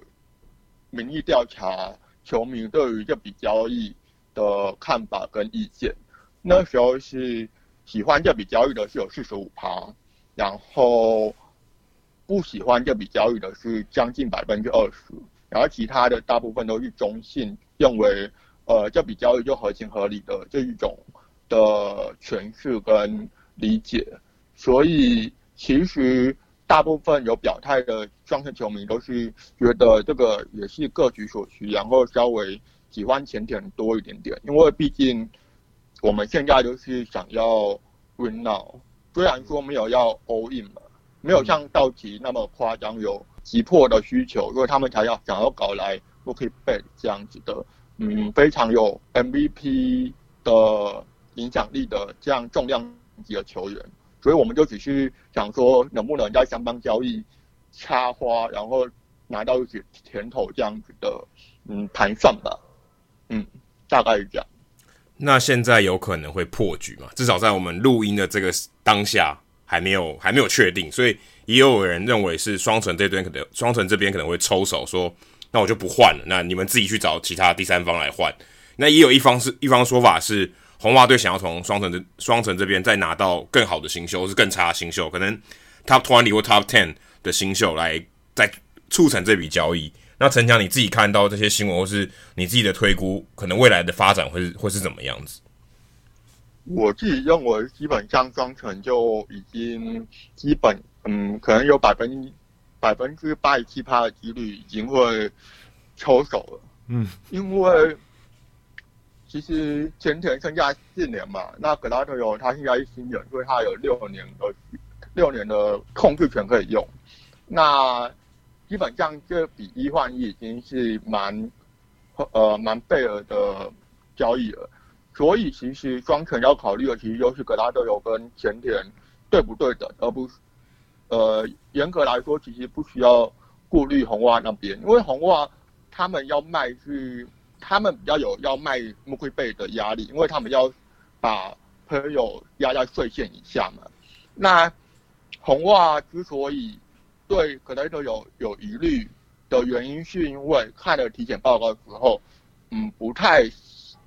民意调查球迷对于这笔交易的看法跟意见。那时候是喜欢这笔交易的是有四十五趴，然后不喜欢这笔交易的是将近百分之二十，然后其他的大部分都是中性，认为呃这笔交易就合情合理的这一种。的诠释跟理解，所以其实大部分有表态的双城球迷都是觉得这个也是各取所需，然后稍微喜欢前田多一点点，因为毕竟我们现在就是想要 win now，虽然说没有要 all in 嘛，没有像道奇那么夸张有急迫的需求，因为他们才要想要搞来 Mookie Bet 这样子的，嗯，非常有 MVP 的。影响力的这样重量级的球员，所以我们就只是想说，能不能在双方交易插花，然后拿到一些甜头这样子的，嗯，盘算吧，嗯，大概是这样。那现在有可能会破局吗？至少在我们录音的这个当下，还没有还没有确定，所以也有人认为是双城这边可能双城这边可能会抽手说，那我就不换了，那你们自己去找其他第三方来换。那也有一方是一方说法是红袜队想要从双城这双城这边再拿到更好的新秀，或是更差的新秀，可能 top twenty 或 top ten 的新秀来再促成这笔交易。那陈强你自己看到这些新闻，或是你自己的推估，可能未来的发展会是会是怎么样子？我自己认为，基本上双城就已经基本，嗯，可能有百分百分之八十七趴的几率已经会抽手了。嗯，因为其实前田剩下四年嘛，那格拉特有他现在是新人，所以他有六年的六年的控制权可以用。那基本上这比一换一已经是蛮呃蛮贝尔的交易了。所以其实双城要考虑的，其实就是格拉德尤跟前田对不对等，而不是呃严格来说，其实不需要顾虑红袜那边，因为红袜他们要卖是他们比较有要卖穆奎贝的压力，因为他们要把朋友压在税线以下嘛。那红袜之所以对格拉德尤有疑虑的原因，是因为看了体检报告之后，嗯，不太。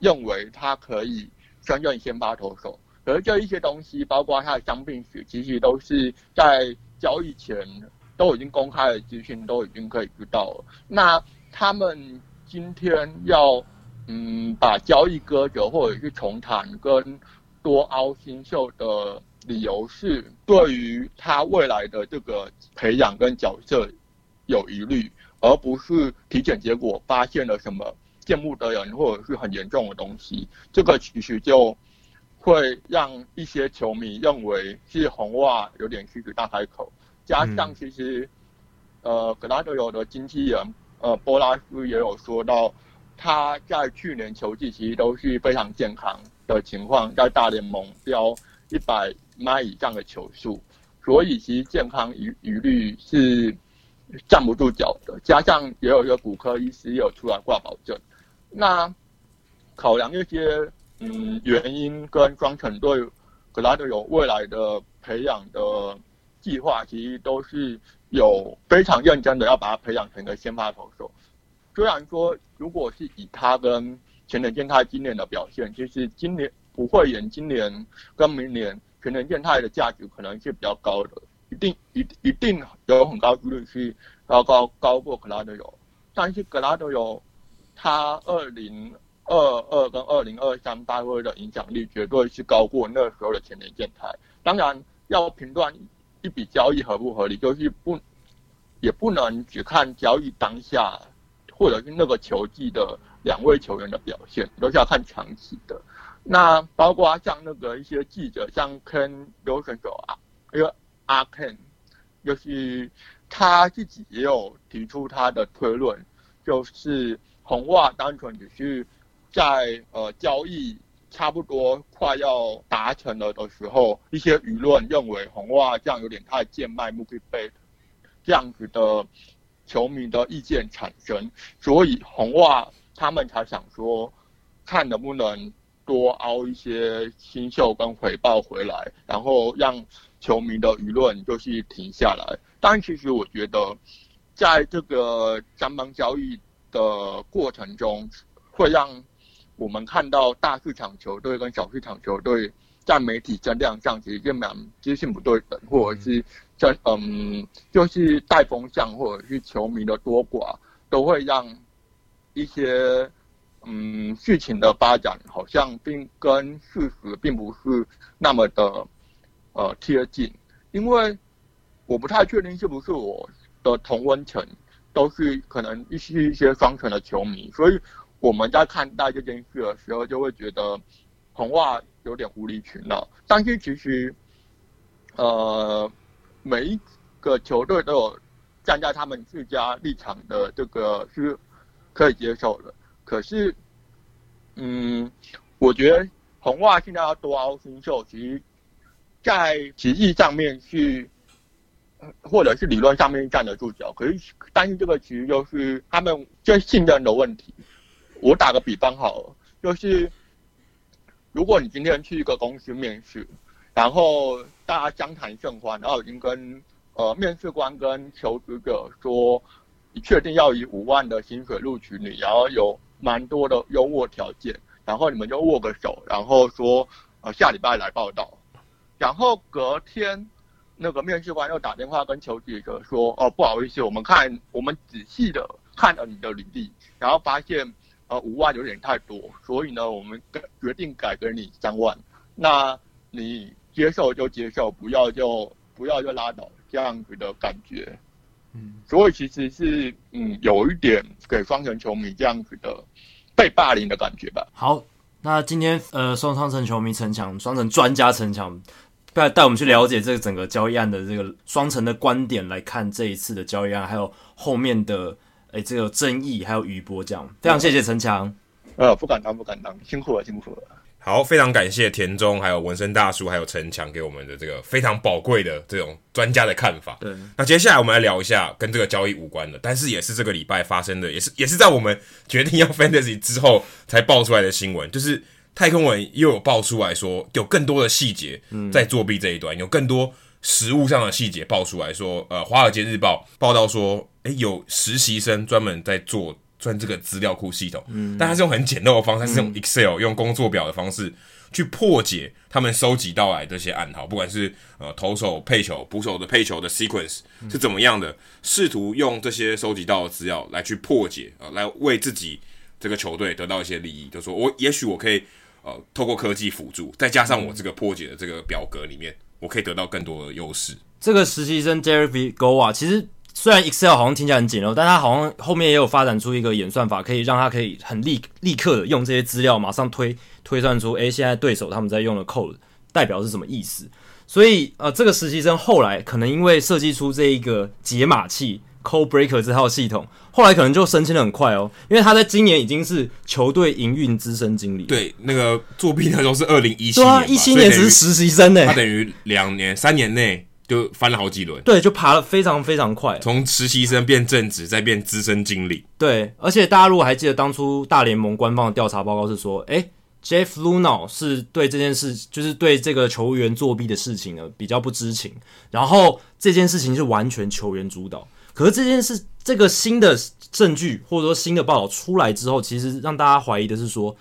认为他可以升任先发投手，而这一些东西，包括他的伤病史，其实都是在交易前都已经公开的资讯，都已经可以知道了。那他们今天要嗯把交易割走，或者是重谈跟多凹新秀的理由是，对于他未来的这个培养跟角色有疑虑，而不是体检结果发现了什么。见不得人或者是很严重的东西，这个其实就会让一些球迷认为是红袜有点狮子大开口。加上其实，呃，格拉德有的经纪人呃波拉斯也有说到，他在去年球季其实都是非常健康的情况，在大联盟飙一百迈以上的球速，所以其实健康疑疑虑是站不住脚的。加上也有一个骨科医师也有出来挂保证。那考量一些嗯原因跟双城对格拉德尤未来的培养的计划，其实都是有非常认真的要把他培养成一个先发投手。虽然说，如果是以他跟全能健太今年的表现，其实今年不会演今年跟明年全能健太的价值可能是比较高的，一定一一定有很高几率是高高高过格拉德尤，但是格拉德尤。他二零二二跟二零二三大会的影响力绝对是高过那时候的前田健太。当然，要评断一笔交易合不合理，就是不也不能只看交易当下，或者是那个球季的两位球员的表现，都是要看长期的。那包括像那个一些记者，像 Ken r o s e n 啊，一个阿 Ken，就是他自己也有提出他的推论，就是。红袜单纯只是在呃交易差不多快要达成了的时候，一些舆论认为红袜这样有点太贱卖穆基贝，这样子的球迷的意见产生，所以红袜他们才想说，看能不能多凹一些新秀跟回报回来，然后让球迷的舆论就是停下来。但其实我觉得，在这个三方交易。的过程中，会让我们看到大市场球队跟小市场球队在媒体声量上其实就蛮资讯不对等，或者是在嗯，就是带风向或者是球迷的多寡，都会让一些嗯事情的发展好像并跟事实并不是那么的呃贴近，因为我不太确定是不是我的同温层。都是可能一些一些双城的球迷，所以我们在看待这件事的时候，就会觉得红袜有点无理取闹。但是其实，呃，每一个球队都有站在他们自家立场的这个是可以接受的。可是，嗯，我觉得红袜现在要多凹新秀，其实，在实际上面是。或者是理论上面站得住脚，可是，但是这个其实就是他们就信任的问题。我打个比方好了，就是如果你今天去一个公司面试，然后大家相谈甚欢，然后已经跟呃面试官跟求职者说，你确定要以五万的薪水录取你，然后有蛮多的优渥条件，然后你们就握个手，然后说呃下礼拜来报到，然后隔天那个面试官又打电话跟求职者说，哦不好意思，我们看我们仔细的看了你的履历，然后发现呃五万有点太多，所以呢我们改决定改给你三万，那你。接受就接受，不要就不要就拉倒，这样子的感觉。嗯，所以其实是嗯有一点给双城球迷这样子的被霸凌的感觉吧。好，那今天呃双双城球迷陈强，双城专家陈强，带带我们去了解这个整个交易案的这个双城的观点来看这一次的交易案，还有后面的诶这个争议，还有余波这样。非常谢谢陈强。呃，不敢当，不敢当，辛苦了，辛苦了。好，非常感谢田中，还有纹身大叔，还有陈强给我们的这个非常宝贵的这种专家的看法。对，那接下来我们来聊一下跟这个交易无关的，但是也是这个礼拜发生的，也是也是在我们决定要 fantasy 之后才爆出来的新闻，就是太空人又有爆出来说有更多的细节在作弊这一端，嗯、有更多实物上的细节爆出来说，呃，华尔街日报报道说，诶，有实习生专门在做。算这个资料库系统，嗯，但他是用很简陋的方式，他是用 Excel 用工作表的方式去破解他们收集到来这些暗号，不管是呃投手配球、捕手的配球的 sequence 是怎么样的，试图用这些收集到的资料来去破解啊、呃，来为自己这个球队得到一些利益。就说我也许我可以呃透过科技辅助，再加上我这个破解的这个表格里面，我可以得到更多的优势。这个实习生 Derek Goa 其实。虽然 Excel 好像听起来很简陋，但他好像后面也有发展出一个演算法，可以让他可以很立立刻的用这些资料，马上推推算出，诶，现在对手他们在用的 code 代表是什么意思。所以，呃，这个实习生后来可能因为设计出这一个解码器 Code Breaker 这套系统，后来可能就升迁的很快哦，因为他在今年已经是球队营运资深经理。对，那个作弊的时候是二零一七年，对啊，一七年只是实习生呢，他等于两年三年内。就翻了好几轮，对，就爬了非常非常快，从实习生变正职，再变资深经理。对，而且大家如果还记得当初大联盟官方的调查报告是说，诶，Jeff Luhnow 是对这件事，就是对这个球员作弊的事情呢比较不知情，然后这件事情是完全球员主导。可是这件事，这个新的证据或者说新的报道出来之后，其实让大家怀疑的是说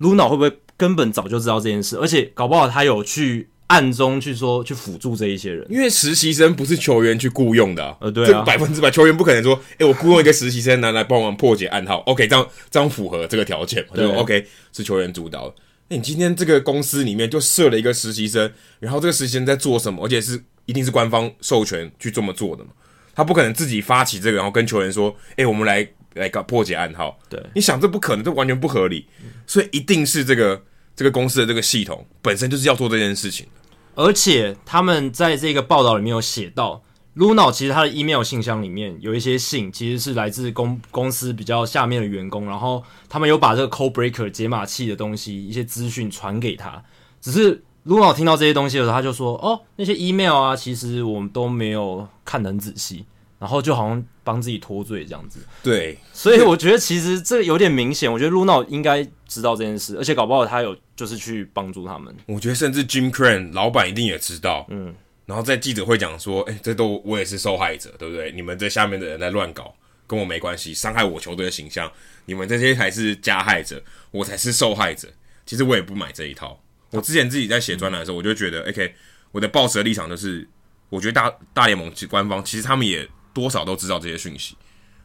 ，Luhnow 会不会根本早就知道这件事，而且搞不好他有去。暗中去说去辅助这一些人，因为实习生不是球员去雇佣的、啊，呃，对、啊，这百分之百球员不可能说，哎、欸，我雇佣一个实习生拿来帮忙破解暗号，OK，这样这样符合这个条件，对，OK，是球员主导的。那、欸、你今天这个公司里面就设了一个实习生，然后这个实习生在做什么？而且是一定是官方授权去这么做的嘛？他不可能自己发起这个，然后跟球员说，哎、欸，我们来来搞破解暗号。对，你想这不可能，这完全不合理，所以一定是这个这个公司的这个系统本身就是要做这件事情。而且他们在这个报道里面有写到，Luhnow 其实他的 email 信箱里面有一些信，其实是来自公公司比较下面的员工，然后他们有把这个 Code Breaker 解码器的东西一些资讯传给他。只是 Luhnow 听到这些东西的时候，他就说：“哦，那些 email 啊，其实我们都没有看得很仔细。”然后就好像帮自己脱罪这样子。对，所以我觉得其实这有点明显。我觉得 Luhnow 应该知道这件事，而且搞不好他有。就是去帮助他们，我觉得甚至 Jim Crane 老板一定也知道，嗯，然后在记者会讲说，哎、欸，这都我也是受害者，对不对？你们这下面的人在乱搞，跟我没关系，伤害我球队的形象，你们这些才是加害者，我才是受害者。其实我也不买这一套。我之前自己在写专栏的时候，我就觉得，OK，我的报社的立场就是，我觉得大大联盟及官方其实他们也多少都知道这些讯息，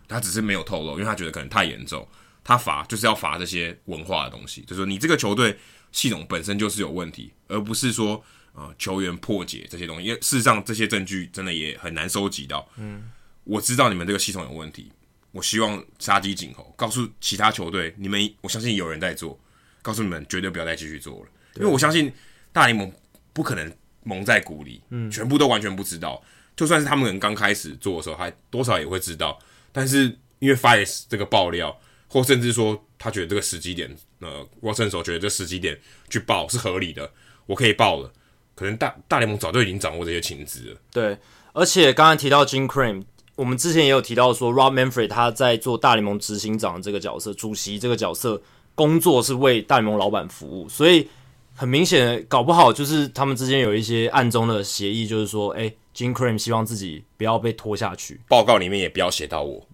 他只是没有透露，因为他觉得可能太严重，他罚就是要罚这些文化的东西，就是说你这个球队。系统本身就是有问题，而不是说呃球员破解这些东西，因为事实上这些证据真的也很难收集到。嗯，我知道你们这个系统有问题，我希望杀鸡儆猴，告诉其他球队，你们我相信有人在做，告诉你们绝对不要再继续做了，因为我相信大联盟不可能蒙在鼓里，嗯，全部都完全不知道，就算是他们可能刚开始做的时候，还多少也会知道，但是因为 Fires 这个爆料。或甚至说，他觉得这个时机点，呃，沃森手觉得这时机点去报是合理的，我可以报了。可能大大联盟早就已经掌握这些情资了。对，而且刚才提到 Jim Crane，我们之前也有提到说，Rob Manfred 他在做大联盟执行长这个角色，主席这个角色，工作是为大联盟老板服务，所以很明显，搞不好就是他们之间有一些暗中的协议，就是说，哎，Jim Crane 希望自己不要被拖下去，报告里面也不要写到我。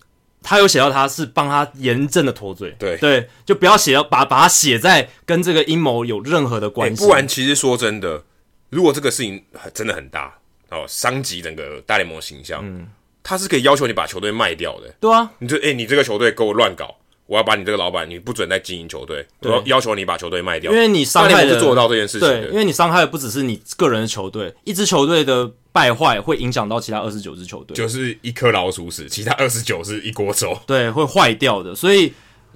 他有写到他是帮他严正的脱罪，对对，就不要写到把把他写在跟这个阴谋有任何的关系。不然，其实说真的，如果这个事情真的很大哦，伤及整个大联盟形象，嗯，他是可以要求你把球队卖掉的。对啊，你就哎、欸，你这个球队给我乱搞。我要把你这个老板，你不准再经营球队，我要要求你把球队卖掉，因为你伤害的是做得到这件事情。对，因为你伤害的不只是你个人的球队，一支球队的败坏会影响到其他二十九支球队，就是一颗老鼠屎，其他二十九是一锅粥，对，会坏掉的。所以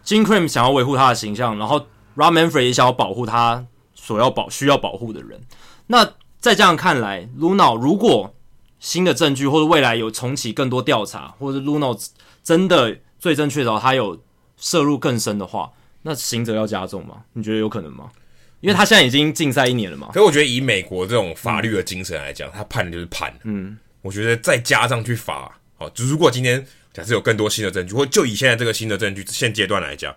Jim Crane 想要维护他的形象，然后 Rob Manfred 也想要保护他所要保需要保护的人。那在这样看来，Luhnow 如果新的证据或者未来有重启更多调查，或者 Luhnow 真的罪证确凿，他有。涉入更深的话，那刑责要加重吗？你觉得有可能吗？因为他现在已经禁赛一年了嘛。可是我觉得以美国这种法律的精神来讲，嗯、他判的就是判。嗯，我觉得再加上去罚，好，如果今天假设有更多新的证据，或就以现在这个新的证据现阶段来讲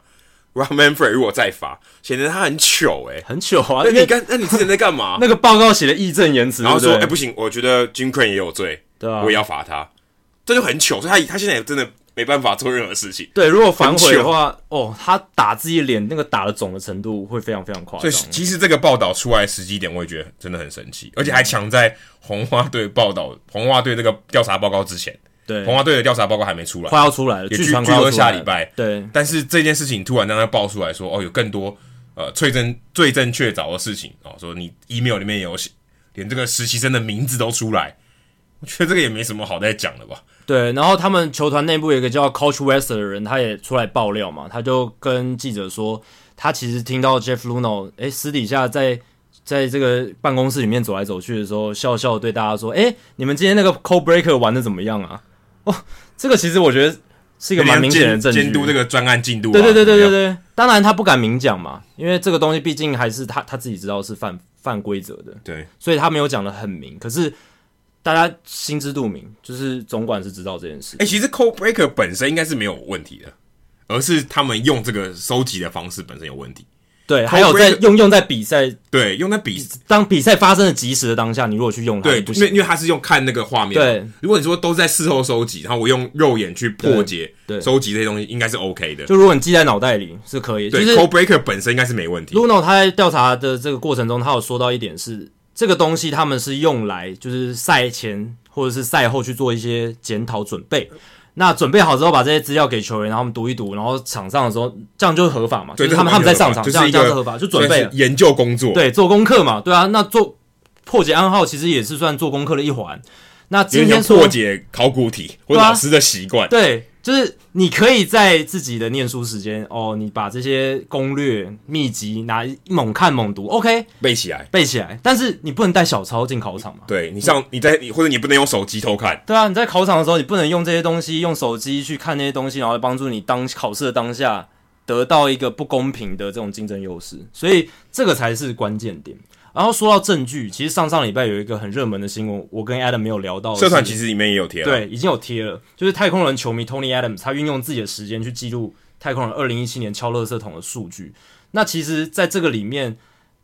，Rob Manfred 如果再罚，显得他很糗哎、欸，很糗啊！那你干，那你之前在干嘛？那个报告写的义正言辞，然后说，哎、欸，不行，我觉得 Jim Crane 也有罪，对啊，我也要罚他，这就很糗。所以他他现在也真的。没办法做任何事情。对，如果反悔的话，哦，他打自己脸那个打的肿的程度会非常非常夸张。所以其实这个报道出来时机点，我也觉得真的很神奇，而且还抢在红花队报道红花队这个调查报告之前。对，红花队的调查报告还没出来，快要出来了，据据说下礼拜。对，但是这件事情突然让他爆出来说，哦，有更多呃罪证罪证确凿的事情哦，说你 email 里面有写，连这个实习生的名字都出来，我觉得这个也没什么好再讲的吧。对，然后他们球团内部有一个叫 Coach West 的人，他也出来爆料嘛，他就跟记者说，他其实听到 Jeff Luhnow 诶私底下在在这个办公室里面走来走去的时候，笑笑对大家说，哎你们今天那个 Code Breaker 玩的怎么样啊？哦，这个其实我觉得是一个蛮明显的证据，监督这个专案进度。对对对对对对，当然他不敢明讲嘛，因为这个东西毕竟还是他他自己知道是犯犯规则的，对，所以他没有讲的很明，可是。大家心知肚明，就是总管是知道这件事。哎、欸，其实 Code Breaker 本身应该是没有问题的，而是他们用这个收集的方式本身有问题。对，还有在用用在比赛，对，用在比当比赛发生的及时的当下，你如果去用它，对，因为因为它是用看那个画面。对，如果你说都在事后收集，然后我用肉眼去破解，对，收集这些东西应该是 OK 的。就如果你记在脑袋里是可以。对，就是、Code Breaker 本身应该是没问题。Luhnow 他在调查的这个过程中，他有说到一点是，这个东西他们是用来就是赛前。或者是赛后去做一些检讨准备，那准备好之后把这些资料给球员，然后他们读一读，然后场上的时候这样就是合法嘛？对，就是他们他们在上场，就是、这样这样是合法，就准备研究工作，对，做功课嘛，对啊，那做破解暗号其实也是算做功课的一环。那今天说破解考古题，或者老师的习惯，对。就是你可以在自己的念书时间哦，你把这些攻略秘籍拿猛看猛读，OK，背起来，背起来。但是你不能带小抄进考场嘛？对，你上你在你或者你不能用手机偷看。对啊，你在考场的时候，你不能用这些东西，用手机去看那些东西，然后帮助你当考试的当下得到一个不公平的这种竞争优势。所以这个才是关键点。然后说到证据，其实上上礼拜有一个很热门的新闻，我跟 Adam 没有聊到。社团其实里面也有贴了，对，已经有贴了。就是太空人球迷 Tony Adams，他运用自己的时间去记录太空人二零一七年敲垃圾桶的数据。那其实，在这个里面，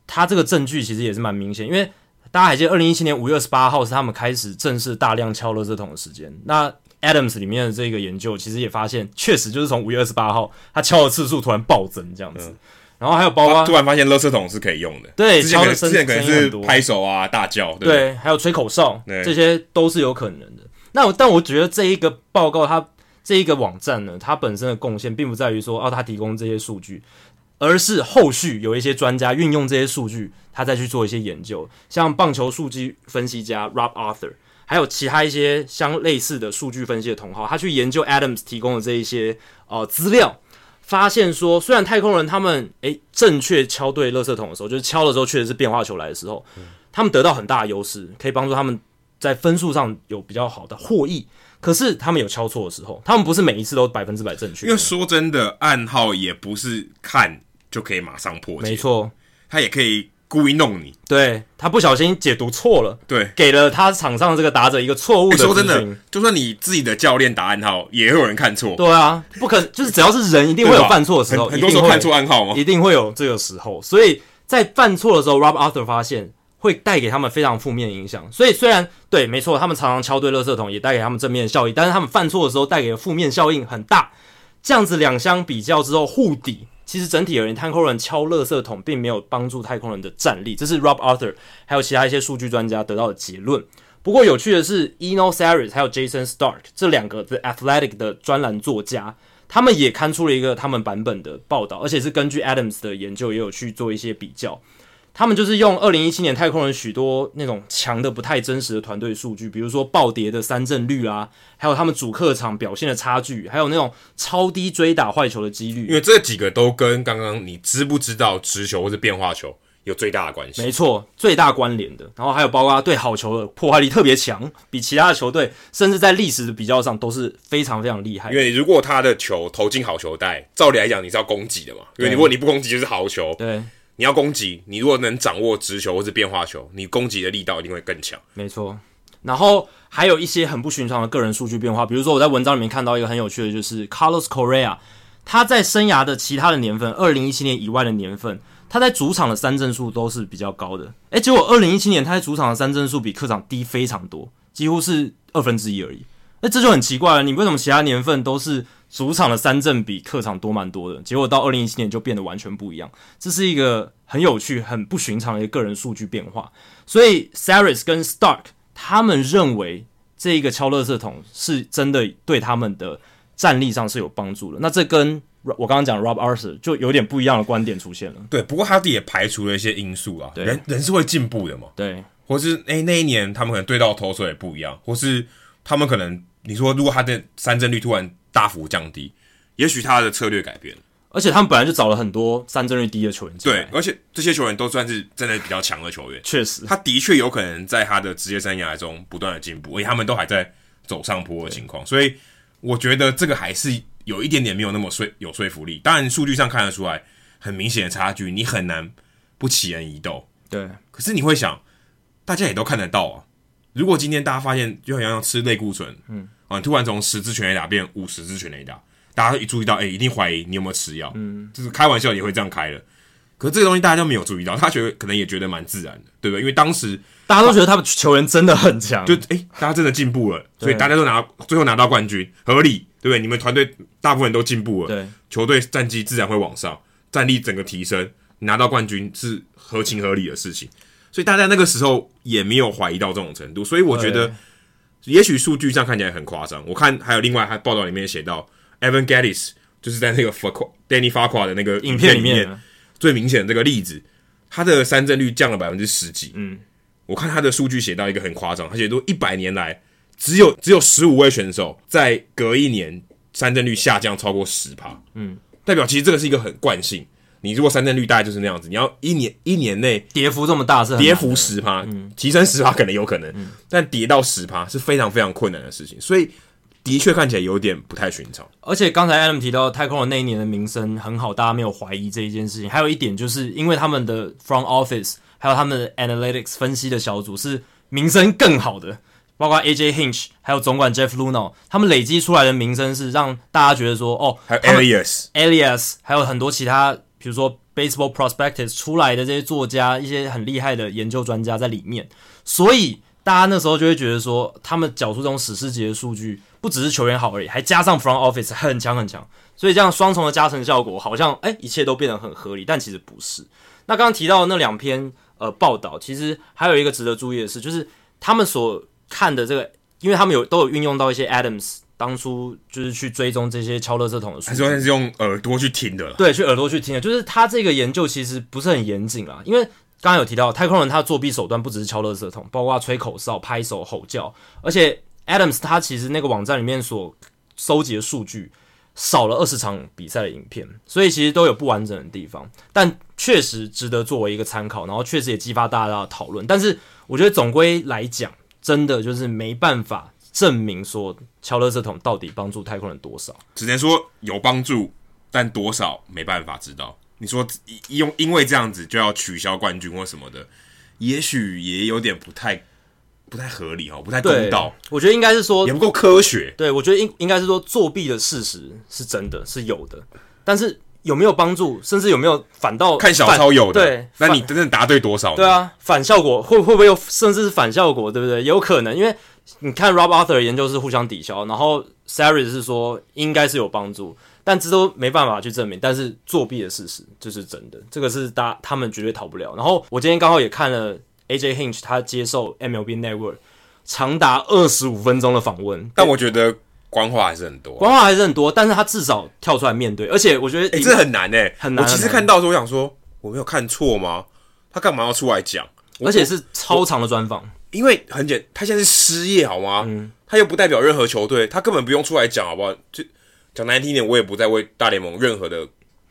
他这个证据其实也是蛮明显，因为大家还记得二零一七年五月二十八号是他们开始正式大量敲垃圾桶的时间。那 Adams 里面的这个研究，其实也发现，确实就是从五月二十八号，他敲的次数突然暴增，这样子。嗯然后还有包括，突然发现垃圾桶是可以用的。对，之前可能之前可能是拍手啊、大叫，对，对，还有吹口哨，这些都是有可能的。那我但我觉得这一个报告，它这一个网站呢，它本身的贡献并不在于说，哦，它提供这些数据，而是后续有一些专家运用这些数据，他再去做一些研究，像棒球数据分析家 Rob Arthur，还有其他一些相类似的数据分析的同好，他去研究 Adams 提供的这一些呃资料。发现说，虽然太空人他们诶正确敲对垃圾桶的时候，就是敲的时候确实是变化球来的时候，嗯、他们得到很大的优势，可以帮助他们在分数上有比较好的获益。可是他们有敲错的时候，他们不是每一次都百分之百正确。因为说真的，暗号也不是看就可以马上破解，没错，他也可以。故意弄你，对，他不小心解读错了，对，给了他场上这个打者一个错误的、欸。说真的，就算你自己的教练打暗号，也会有人看错。对啊，不可能，就是只要是人，一定会有犯错的时候，很多时候看错暗号嘛，一定会有这个时候。所以在犯错的时候，Rob Arthur 发现会带给他们非常负面的影响。所以虽然对，没错，他们常常敲对垃圾桶，也带给他们正面的效益，但是他们犯错的时候带给的负面效应很大。这样子两相比较之后，互抵，其实整体而言，太空人敲垃圾桶并没有帮助太空人的战力，这是 Rob Arthur 还有其他一些数据专家得到的结论。不过有趣的是，Eno Sarris 还有 Jason Stark 这两个 The Athletic 的专栏作家，他们也刊出了一个他们版本的报道，而且是根据 Adams 的研究也有去做一些比较。他们就是用二零一七年太空人许多那种强的不太真实的团队数据，比如说暴跌的三振率啊，还有他们主客场表现的差距，还有那种超低追打坏球的几率。因为这几个都跟刚刚你知不知道直球或是变化球有最大的关系。没错，最大关联的。然后还有包括对好球的破坏力特别强，比其他的球队甚至在历史的比较上都是非常非常厉害。因为如果他的球投进好球带，照理来讲你是要攻击的嘛，因为如果你不攻击就是好球。对。你要攻击，你如果能掌握直球或是变化球，你攻击的力道一定会更强。没错，然后还有一些很不寻常的个人数据变化，比如说我在文章里面看到一个很有趣的，就是 Carlos Correa，他在生涯的其他的年份，二零一七年以外的年份，他在主场的三振数都是比较高的。诶，结果二零一七年他在主场的三振数比客场低非常多，几乎是二分之一而已。那这就很奇怪了，你为什么其他年份都是？主场的三振比客场多蛮多的，结果到二零一七年就变得完全不一样。这是一个很有趣、很不寻常的一个个人数据变化。所以 Sarris 跟 Stark 他们认为这一个敲垃圾桶是真的对他们的战力上是有帮助的。那这跟我刚刚讲 Rob Arthur 就有点不一样的观点出现了。对，不过他也排除了一些因素啊，人人是会进步的嘛。对，或是诶、欸、那一年他们可能对到投手也不一样，或是他们可能你说如果他的三振率突然。大幅降低，也许他的策略改变，而且他们本来就找了很多三振率低的球员。对，而且这些球员都算是真的比较强的球员。确实，他的确有可能在他的职业生涯中不断的进步，而且他们都还在走上坡的情况。所以我觉得这个还是有一点点没有那么说有说服力。当然，数据上看得出来很明显的差距，你很难不起人疑窦。对，可是你会想，大家也都看得到啊。如果今天大家发现，就好像要吃类固醇，嗯。啊！突然从十支全垒打变五十支全垒打，大家一注意到，哎、欸，一定怀疑你有没有吃药。嗯，就是开玩笑也会这样开了。可是这个东西大家都没有注意到，他觉得可能也觉得蛮自然的，对不对？因为当时大家都觉得他们球员真的很强，就哎、欸，大家真的进步了，所以大家都拿最后拿到冠军，合理，对不对？你们团队大部分人都进步了，对，球队战绩自然会往上，战力整个提升，拿到冠军是合情合理的事情。所以大家那个时候也没有怀疑到这种程度，所以我觉得。也许数据上看起来很夸张，我看还有另外还报道里面写到，Evan Gattis 就是在那个 Danny Farquhar 的那个影片里面最明显的这个例子，他的三振率降了百分之十几。嗯，我看他的数据写到一个很夸张，他写说一百年来只有只有十五位选手在隔一年三振率下降超过十趴。嗯，代表其实这个是一个很惯性。你如果三振率大概就是那样子，你要一年一年内跌幅这么大是跌幅十趴，嗯，提升十趴可能有可能，嗯，但跌到十趴是非常非常困难的事情，所以的确看起来有点不太寻常。而且刚才 Adam 提到太空人那一年的名声很好，大家没有怀疑这一件事情。还有一点就是因为他们的 front office 还有他们的 analytics 分析的小组是名声更好的，包括 AJ Hinch 还有总管 Jeff Luhnow，他们累积出来的名声是让大家觉得说，哦，还有 Elias Elias 还有很多其他。比如说，Baseball Prospectus 出来的这些作家，一些很厉害的研究专家在里面，所以大家那时候就会觉得说，他们缴出这种史诗级的数据，不只是球员好而已，还加上 Front Office 很强很强，所以这样双重的加成效果，好像哎、一切都变得很合理，但其实不是。那刚刚提到的那两篇呃报道，其实还有一个值得注意的是，就是他们所看的这个，因为他们有都有运用到一些 Adams。当初就是去追踪这些敲垃圾桶的，还是是用耳朵去听的？对，去耳朵去听的。就是他这个研究其实不是很严谨啦，因为刚刚有提到太空人他的作弊手段不只是敲垃圾桶，包括吹口哨、拍手、吼叫，而且 Adams 他其实那个网站里面所收集的数据少了二十场比赛的影片，所以其实都有不完整的地方，但确实值得作为一个参考，然后确实也激发大家的讨论。但是我觉得总归来讲，真的就是没办法。证明说敲垃圾桶到底帮助太空人多少？只能说有帮助，但多少没办法知道。你说用因为这样子就要取消冠军或什么的，也许也有点不太不太合理哦，不太公道。我觉得应该是说也不够科学。对，我觉得应应该是说作弊的事实是真的是有的，但是有没有帮助，甚至有没有反倒看小抄有的，对，那你真正答对多少？对啊，反效果会会不会有，甚至是反效果，对不对？有可能，因为你看 Rob Arthur 的研究是互相抵消，然后 Saris 是说应该是有帮助，但这都没办法去证明。但是作弊的事实就是真的，这个是大他们绝对逃不了。然后我今天刚好也看了 AJ Hinch 他接受 MLB Network 长达二十五分钟的访问，但我觉得。官话还是很多，官话还是很多，但是他至少跳出来面对，而且我觉得，哎、欸，这很难诶、欸，很难。我其实看到的时候，我想说，我没有看错吗？他干嘛要出来讲？而且是超长的专访，因为很简，他现在是失业，好吗？嗯，他又不代表任何球队，他根本不用出来讲，好不好？就讲难听点，我也不在为大联盟任何的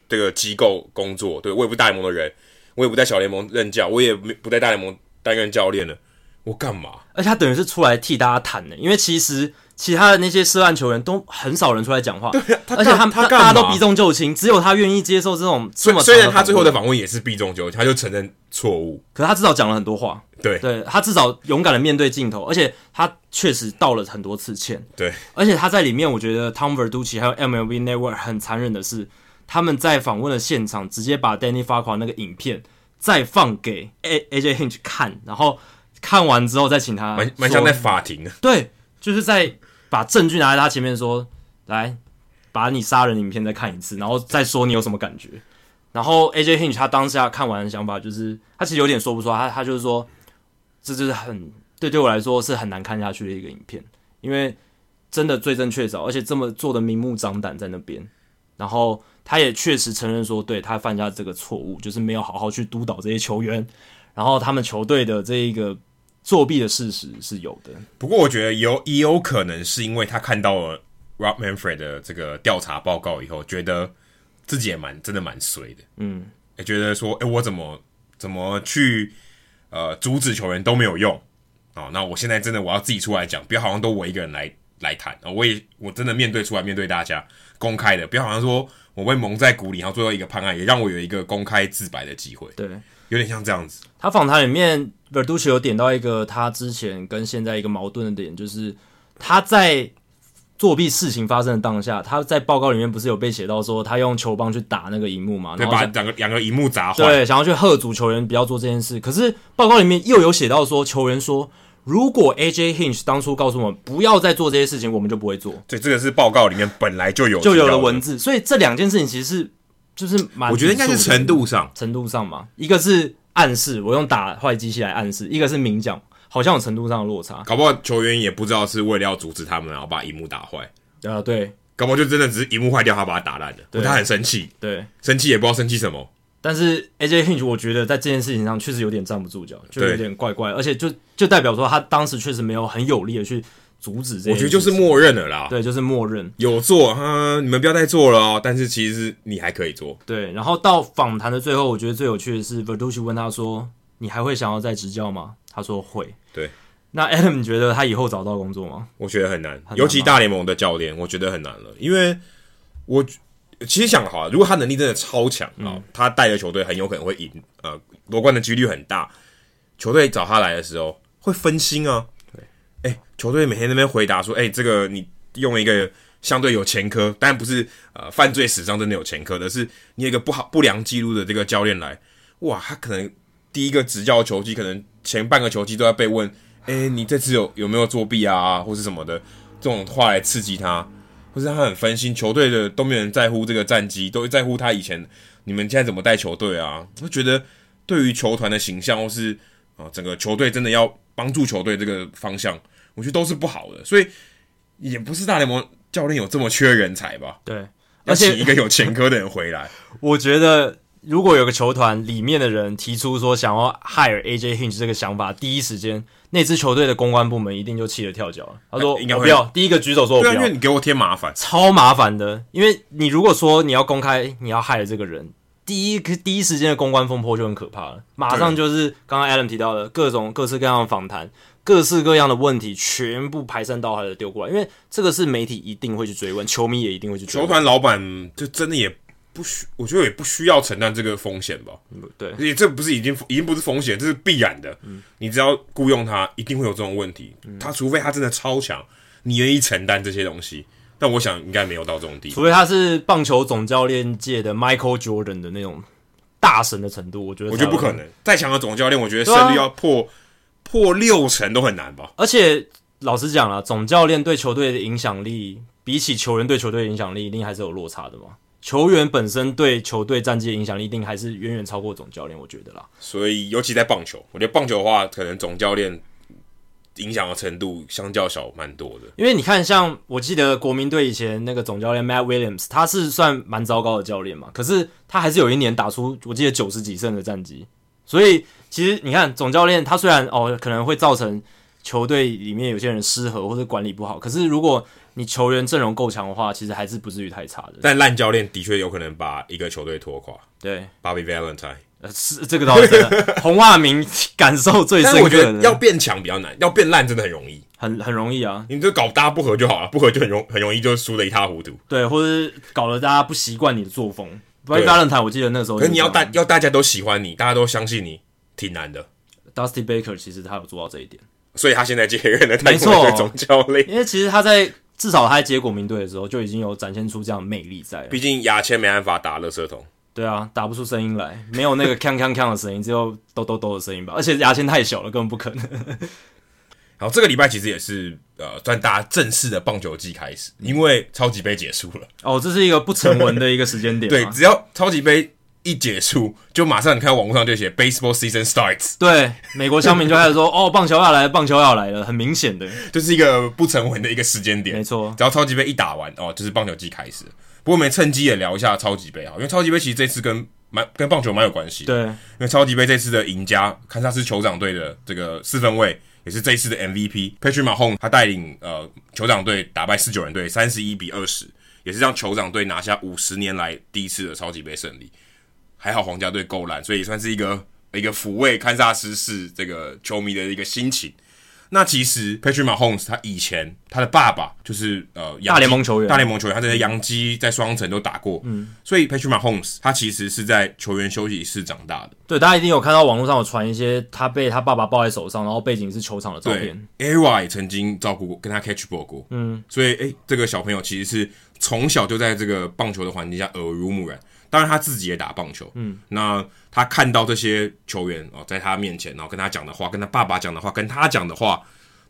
这个机构工作，对，我也不是大联盟的人，我也不在小联盟任教，我也不在大联盟担任教练了，我干嘛？而且他等于是出来替大家谈的，因为其实。其他的那些涉案球员都很少人出来讲话，对，而且他他大家都避重就轻，只有他愿意接受这种这么。虽然他最后的访问也是避重就轻，他就承认错误，可是他至少讲了很多话。对，对他至少勇敢的面对镜头，而且他确实道了很多次歉。对，而且他在里面，我觉得 Tom Verducci 还有 MLB Network 很残忍的是，他们在访问的现场直接把 Danny Farquhar 那个影片再放给 A AJ Hinch 看，然后看完之后再请他，蛮蛮像在法庭的。对，就是在。把证据拿在他前面说，来，把你杀人影片再看一次，然后再说你有什么感觉。然后 AJ Hinch 他当下看完的想法就是，他其实有点说不出来，他他就是说，这就是很对对我来说是很难看下去的一个影片，因为真的罪证确凿，而且这么做的明目张胆在那边。然后他也确实承认说，对他犯下这个错误，就是没有好好去督导这些球员，然后他们球队的这一个。作弊的事实是有的，不过我觉得有也有可能是因为他看到了 Rob Manfred 的这个调查报告以后，觉得自己也蛮真的蛮衰的，嗯，也觉得说，哎、欸，我怎么怎么去呃阻止球员都没有用啊、哦？那我现在真的我要自己出来讲，不要好像都我一个人来来谈啊！我也我真的面对出来面对大家公开的，不要好像说我被蒙在鼓里，然后最后一个判案也让我有一个公开自白的机会，对，有点像这样子。他访谈里面。Verducci 有点到一个他之前跟现在一个矛盾的点，就是他在作弊事情发生的当下，他在报告里面不是有被写到说他用球棒去打那个荧幕嘛，对，把两个两个荧幕砸坏，对，想要去喝足球员不要做这件事。可是报告里面又有写到说，球员说如果 AJ Hinch 当初告诉我们不要再做这些事情，我们就不会做。对，这个是报告里面本来就有就有了文字，所以这两件事情其实是就是蛮，我觉得应该是程度上程度上嘛，一个是。暗示我用打坏机器来暗示，一个是明讲，好像有程度上的落差。搞不好球员也不知道是为了要阻止他们，然后把荧幕打坏。啊，对，搞不好就真的只是荧幕坏掉，他把它打烂了。对，他很生气。对，生气也不知道生气什么。但是 AJ Hinch 我觉得在这件事情上确实有点站不住脚，就有点怪怪，而且就就代表说他当时确实没有很有力的去阻止这。我觉得就是默认了啦。对，就是默认有做哈，你们不要再做了哦。但是其实你还可以做。对，然后到访谈的最后，我觉得最有趣的是 Verducci 问他说。你还会想要再执教吗？他说会。对，那 Adam 你觉得他以后找到工作吗？我觉得很难，很难，尤其大联盟的教练，我觉得很难了。因为我其实想好，如果他能力真的超强啊，嗯，他带的球队很有可能会赢，呃，夺冠的几率很大。球队找他来的时候会分心啊。对，哎，欸，球队每天在那边回答说，哎，欸，这个你用一个相对有前科，当然不是呃犯罪史上真的有前科的，是你有一个不好不良记录的这个教练来，哇，他可能。第一个执教球季，可能前半个球季都要被问，哎、欸，你这次有有没有作弊啊，或是什么的这种话来刺激他，或是他很分心，球队的都没有人在乎这个战绩，都在乎他以前你们现在怎么带球队啊？我觉得对于球团的形象，或是啊整个球队真的要帮助球队这个方向，我觉得都是不好的，所以也不是大联盟教练有这么缺人才吧？对，要请一个有前科的人回来，我觉得。如果有个球团里面的人提出说想要 hire AJ Hinch 这个想法，第一时间那支球队的公关部门一定就气得跳脚了。他说：“我不要。”第一个举手说：“我不要。”因为你给我添麻烦，超麻烦的。因为你如果说你要公开你要 hire 这个人，第一个第一时间的公关风波就很可怕了。马上就是刚刚 Adam 提到的各种各式各样的访谈，各式各样的问题全部排山倒海的丢过来。因为这个是媒体一定会去追问，球迷也一定会去追问。球团老板就真的也。不需，我觉得也不需要承担这个风险吧。对，而且这不是已经已经不是风险，这是必然的。嗯，你只要雇佣他，一定会有这种问题。他除非他真的超强，你愿意承担这些东西。但我想应该没有到这种地步。除非他是棒球总教练界的 Michael Jordan 的那种大神的程度，我觉得我觉得不可能。再强的总教练，我觉得胜率要破、啊、破六成都很难吧。而且老实讲了，总教练对球队的影响力，比起球员对球队的影响力，一定还是有落差的嘛。球员本身对球队战绩的影响力，一定还是远远超过总教练，我觉得啦。所以，尤其在棒球，我觉得棒球的话，可能总教练影响的程度相较小蛮多的。因为你看，像我记得国民队以前那个总教练 Matt Williams，他是算蛮糟糕的教练嘛，可是他还是有一年打出我记得九十几胜的战绩。所以，其实你看总教练他虽然哦可能会造成球队里面有些人失和或者管理不好，可是如果你球员阵容够强的话，其实还是不至于太差的。但烂教练的确有可能把一个球队拖垮。对，Bobby Valentine，呃，是这个倒是真的。红袜迷感受最深刻。但我觉得要变强比较难，要变烂真的很容易，很很容易啊。你就搞大家不合就好了，不合就很容很容易就输的一塌糊涂。对，或者是搞得大家不习惯你的作风。Bobby Valentine，我记得那时候，可是你要大要大家都喜欢你，大家都相信你，挺难的。Dusty Baker 其实他有做到这一点，所以他现在接任了太空人总教练。因为其实他在。至少他在接国民队的时候就已经有展现出这样的魅力在了。毕竟牙签没办法打垃圾桶。对啊，打不出声音来，没有那个锵锵锵的声音，只有抖抖抖的声音吧。而且牙签太小了，根本不可能。好，这个礼拜其实也是呃，算大家正式的棒球季开始，因为超级杯结束了。哦，这是一个不成文的一个时间点。对，只要超级杯。一结束，就马上你看到网络上就写 Baseball season starts。对，美国乡民就开始说：“ 哦，棒球要来了，棒球要来了。”很明显的，就是一个不成文的一个时间点。没错，只要超级杯一打完，哦，就是棒球季开始。不过我们趁机也聊一下超级杯啊，因为超级杯其实这次跟蛮跟棒球蛮有关系。对，因为超级杯这次的赢家堪萨斯酋长队的这个四分卫，也是这一次的 MVP Patrick Mahomes，他带领呃酋长队打败四九人队三十一比二十，也是让酋长队拿下五十年来第一次的超级杯胜利。还好皇家队够烂，所以也算是一个一个抚慰堪萨斯市这个球迷的一个心情。那其实 Patrick Mahomes 他以前他的爸爸就是呃大联盟球员，大联盟球员，他在洋基在双城都打过，嗯，所以 Patrick Mahomes 他其实是在球员休息室长大的。对，大家一定有看到网络上有传一些他被他爸爸抱在手上，然后背景是球场的照片。Era 也曾经照顾过，跟他 catch ball 过，嗯，所以诶、欸，这个小朋友其实是从小就在这个棒球的环境下耳濡目染。当然，他自己也打棒球。嗯，那他看到这些球员哦，在他面前，然后跟他讲的话，跟他爸爸讲的话，跟他讲的话，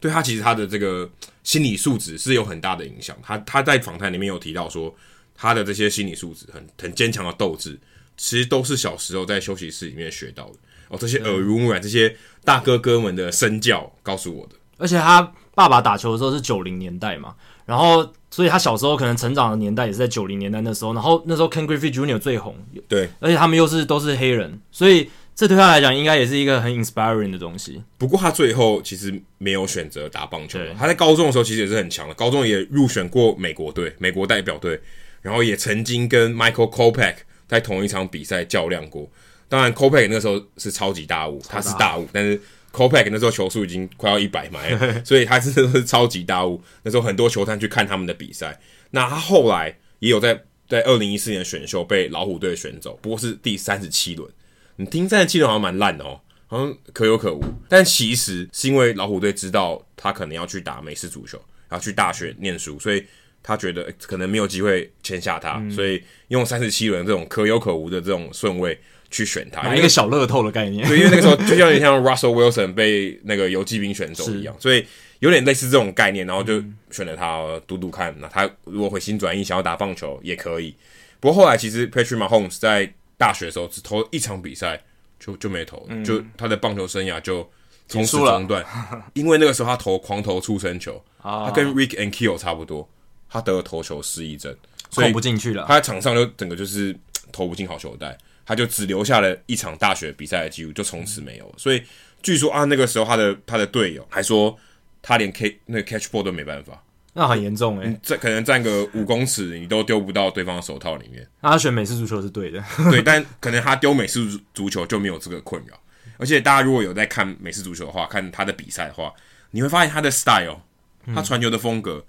对他其实他的这个心理素质是有很大的影响。他他在访谈里面有提到说，他的这些心理素质很很坚强的斗志，其实都是小时候在休息室里面学到的。哦，这些耳濡目染，这些大哥哥们的身教告诉我的。而且他爸爸打球的时候是九零年代嘛，然后。所以他小时候可能成长的年代也是在九零年代那时候，然后那时候 Ken Griffey Jr. 最红，对，而且他们又是都是黑人，所以这对他来讲应该也是一个很 inspiring 的东西。不过他最后其实没有选择打棒球，他在高中的时候其实也是很强的，高中也入选过美国队、美国代表队，然后也曾经跟 Michael Kopech 在同一场比赛较量过。当然 Kopech 那时候是超级大物，他是大物，但是。Kopech 那时候球速已经快要一百迈了，所以他真的是超级大物。那时候很多球探去看他们的比赛。那他后来也有在在二零一四年选秀被老虎队选走，不过是第三十七轮。你听三十七轮好像蛮烂的哦，好像可有可无。但其实是因为老虎队知道他可能要去打美式足球，要去大学念书，所以他觉得可能没有机会签下他，嗯、所以用三十七轮这种可有可无的这种顺位。去选他，买一个小乐透的概念。对，因为那个时候 就像有点像 Russell Wilson 被那个游击兵选走一样，所以有点类似这种概念，然后就选了他赌赌看。那他如果回心转意想要打棒球也可以。不过后来其实 Patrick Mahomes 在大学的时候只投一场比赛就就没投，就他的棒球生涯就从此中断。因为那个时候他投狂投出生球，他跟 Rick and Kill 差不多，他得了投球失忆症，所以投不进去了。他在场上就整个就是投不进好球带。他就只留下了一场大学比赛的记录，就从此没有了。所以据说啊，那个时候他的他的队友还说，他连 K 那个 catch ball 都没办法，那很严重哎、欸。这可能站个五公尺，你都丢不到对方的手套里面。那他选美式足球是对的，对，但可能他丢美式足球就没有这个困扰。而且大家如果有在看美式足球的话，看他的比赛的话，你会发现他的 style，他传球的风格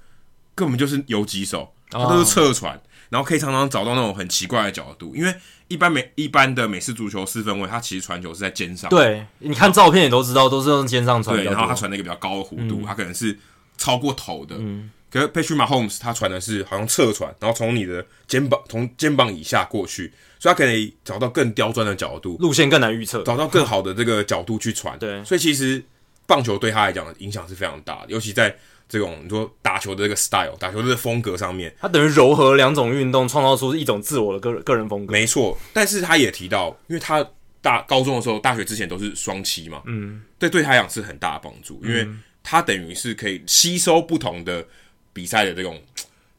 根本就是游击手，他都是侧传。哦然后可以常常找到那种很奇怪的角度，因为一般美一般的美式足球四分卫，他其实传球是在肩上。对，你看照片也都知道，都是用肩上传。对，然后他传那个比较高的弧度，他、嗯、可能是超过头的。嗯，可是 Patrick Mahomes 他传的是好像侧传，然后从你的肩膀从肩膀以下过去，所以他可以找到更刁钻的角度，路线更难预测，找到更好的这个角度去传。对，所以其实棒球对他来讲的影响是非常大的，尤其在这种你说打球的这个 style、打球的这个风格上面，他等于糅合两种运动，创造出一种自我的个个人风格。没错，但是他也提到，因为他大高中的时候，大学之前都是双七嘛，嗯，对，对他来讲是很大的帮助，因为他等于是可以吸收不同的比赛的这种